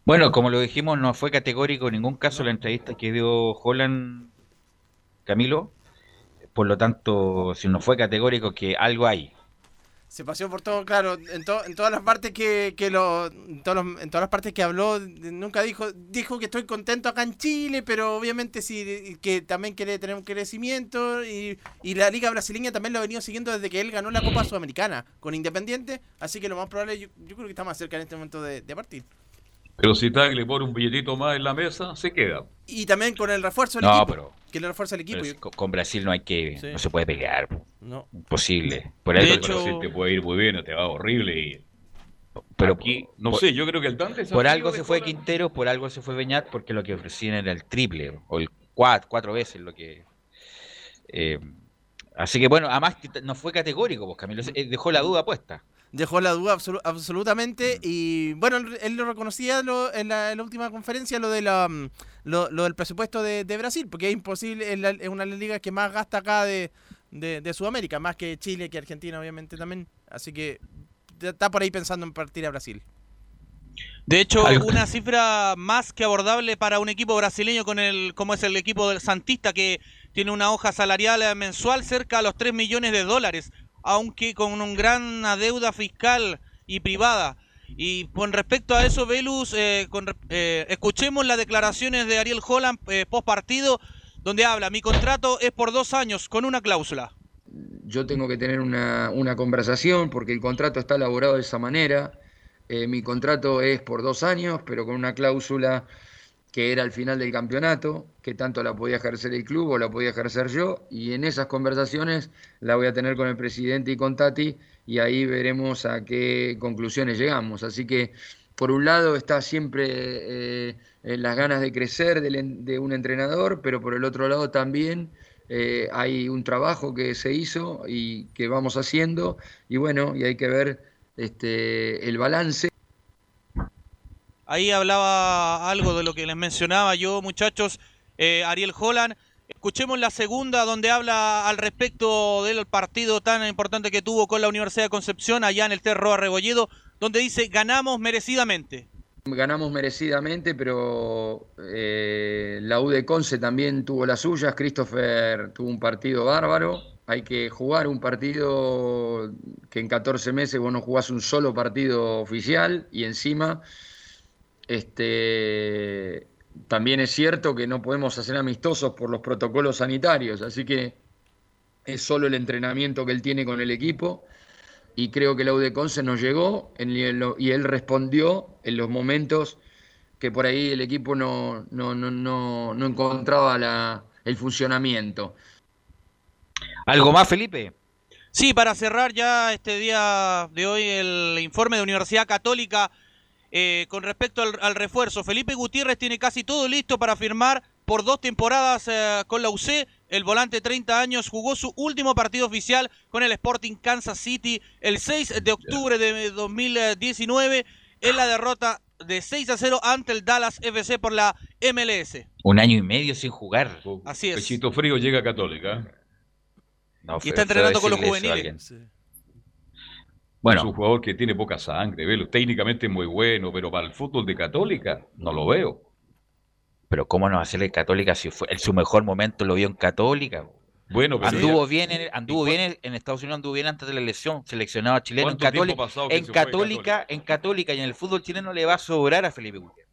Bueno, como lo dijimos, no fue categórico en ningún caso la entrevista que dio Holland, Camilo. Por lo tanto, si no fue categórico, que algo hay. Se paseó por todo, claro, en, to- en todas las partes que, que lo, en, todos los- en todas las partes que habló, nunca dijo, dijo que estoy contento acá en Chile, pero obviamente sí, que también quiere tener un crecimiento y, la liga brasileña también lo ha venido siguiendo desde que él ganó la Copa Sudamericana con Independiente, así que lo más probable, yo, yo creo que está más cerca en este momento de partir. Pero si Tag le pone un billetito más en la mesa, se queda. Y también con el refuerzo del No, equipo, pero- que le refuerza el equipo. Pero con- Brasil no hay que, Sí. no se puede pelear. po. No. Imposible. Por De algo- hecho, si te puede ir muy bien o te va horrible. Y... Pero Aquí, no por- sé, yo creo que el Dante Por algo se fue Quintero, por algo se fue Beñat, porque lo que ofrecían era el triple, o el cuatro, cuatro veces lo que... eh, así que bueno, además no fue categórico, pues Camilo, eh, dejó la duda puesta. Dejó la duda absolu- absolutamente y bueno, él, él lo reconocía lo- en, la, en la última conferencia lo de la mm, lo, lo del presupuesto de, de Brasil, porque es imposible, es, la- es una de las ligas que más gasta acá de, de, de Sudamérica, más que Chile, que Argentina obviamente también, así que está por ahí pensando en partir a Brasil. De hecho, una cifra más que abordable para un equipo brasileño con el, como es el equipo del Santista, que tiene una hoja salarial mensual cerca a los 3 millones de dólares, aunque con una gran deuda fiscal y privada. Y con respecto a eso, Velus, eh, eh, escuchemos las declaraciones de Ariel Holland eh, post partido, donde habla, mi contrato es por dos años con una cláusula. yo tengo que tener una, una conversación porque el contrato está elaborado de esa manera. Eh, mi contrato es por dos años, pero con una cláusula que era al final del campeonato, que tanto la podía ejercer el club o la podía ejercer yo, y en esas conversaciones la voy a tener con el presidente y con Tati, y ahí veremos a qué conclusiones llegamos. Así que, por un lado, está siempre eh, las ganas de crecer de un entrenador, pero por el otro lado también eh, hay un trabajo que se hizo y que vamos haciendo, y bueno, y hay que ver este, el balance. Ahí hablaba algo de lo que les mencionaba yo, muchachos. eh, Ariel Holland. Escuchemos la segunda, donde habla al respecto del partido tan importante que tuvo con la Universidad de Concepción, allá en el Terro Arrebolledo, donde dice: ganamos merecidamente. Ganamos merecidamente, pero eh, la U Conce también tuvo las suyas. Christopher tuvo un partido bárbaro. Hay que jugar un partido que en 14 meses vos no jugás un solo partido oficial y encima este, también es cierto que no podemos hacer amistosos por los protocolos sanitarios, así que es solo el entrenamiento que él tiene con el equipo y creo que la UDECON se nos llegó en- y él respondió en los momentos que por ahí el equipo no, no, no, no, no encontraba la- el funcionamiento. ¿Algo más, Felipe? Sí, para cerrar ya este día de hoy el informe de Universidad Católica eh, con respecto al, al refuerzo. Felipe Gutiérrez tiene casi todo listo para firmar por dos temporadas eh, con la UC. El volante de 30 años jugó su último partido oficial con el Sporting Kansas City el 6 de octubre de 2019 en la derrota de 6 a 0 ante el Dallas FC por la MLS. Un año y medio sin jugar. Así es. Pechito frío llega a Católica. No, Y está entrenando con los juveniles. Bueno. Es un jugador que tiene poca sangre, velo. Técnicamente es muy bueno, pero para el fútbol de Católica no lo veo. Pero ¿cómo no el Católica si fue en su mejor momento lo vio en Católica? Bueno, pero anduvo ya- bien, en, anduvo bien en, Estados Unidos, anduvo bien antes de la elección, seleccionado chileno en ¿Cuánto tiempo Católica. En Católica, en Católica y en el fútbol chileno le va a sobrar a Felipe Gutiérrez.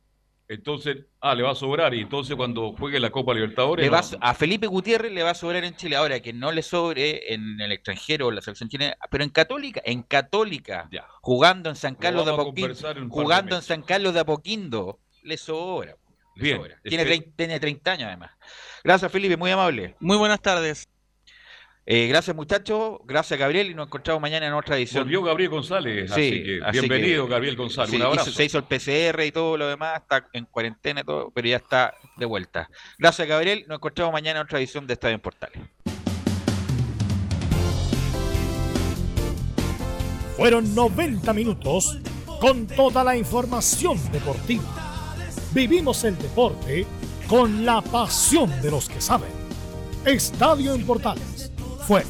Entonces, ah, le va a sobrar. Y entonces cuando juegue la Copa Libertadores. Le va a no- so- a Felipe Gutiérrez le va a sobrar en Chile. Ahora que no le sobre en el extranjero, la selección chilena, pero en Católica, en Católica, jugando en San Lo Carlos de Apoquindo, jugando en. San Carlos de Apoquindo, le sobra. le Bien, sobra. Tiene, espero- 30, tiene 30 años además. Gracias Felipe, muy amable. Muy buenas tardes. Eh, gracias muchachos, gracias Gabriel y nos encontramos mañana en otra edición. Volvió Gabriel González, Sí, así que así bienvenido que- Gabriel González, sí, un hizo- se hizo el PCR y todo lo demás, está en cuarentena y todo, pero ya está de vuelta. Gracias Gabriel, nos encontramos mañana en otra edición de Estadio en Portales. Fueron 90 minutos con toda la información deportiva. Vivimos el deporte con la pasión de los que saben. Estadio en Portales fue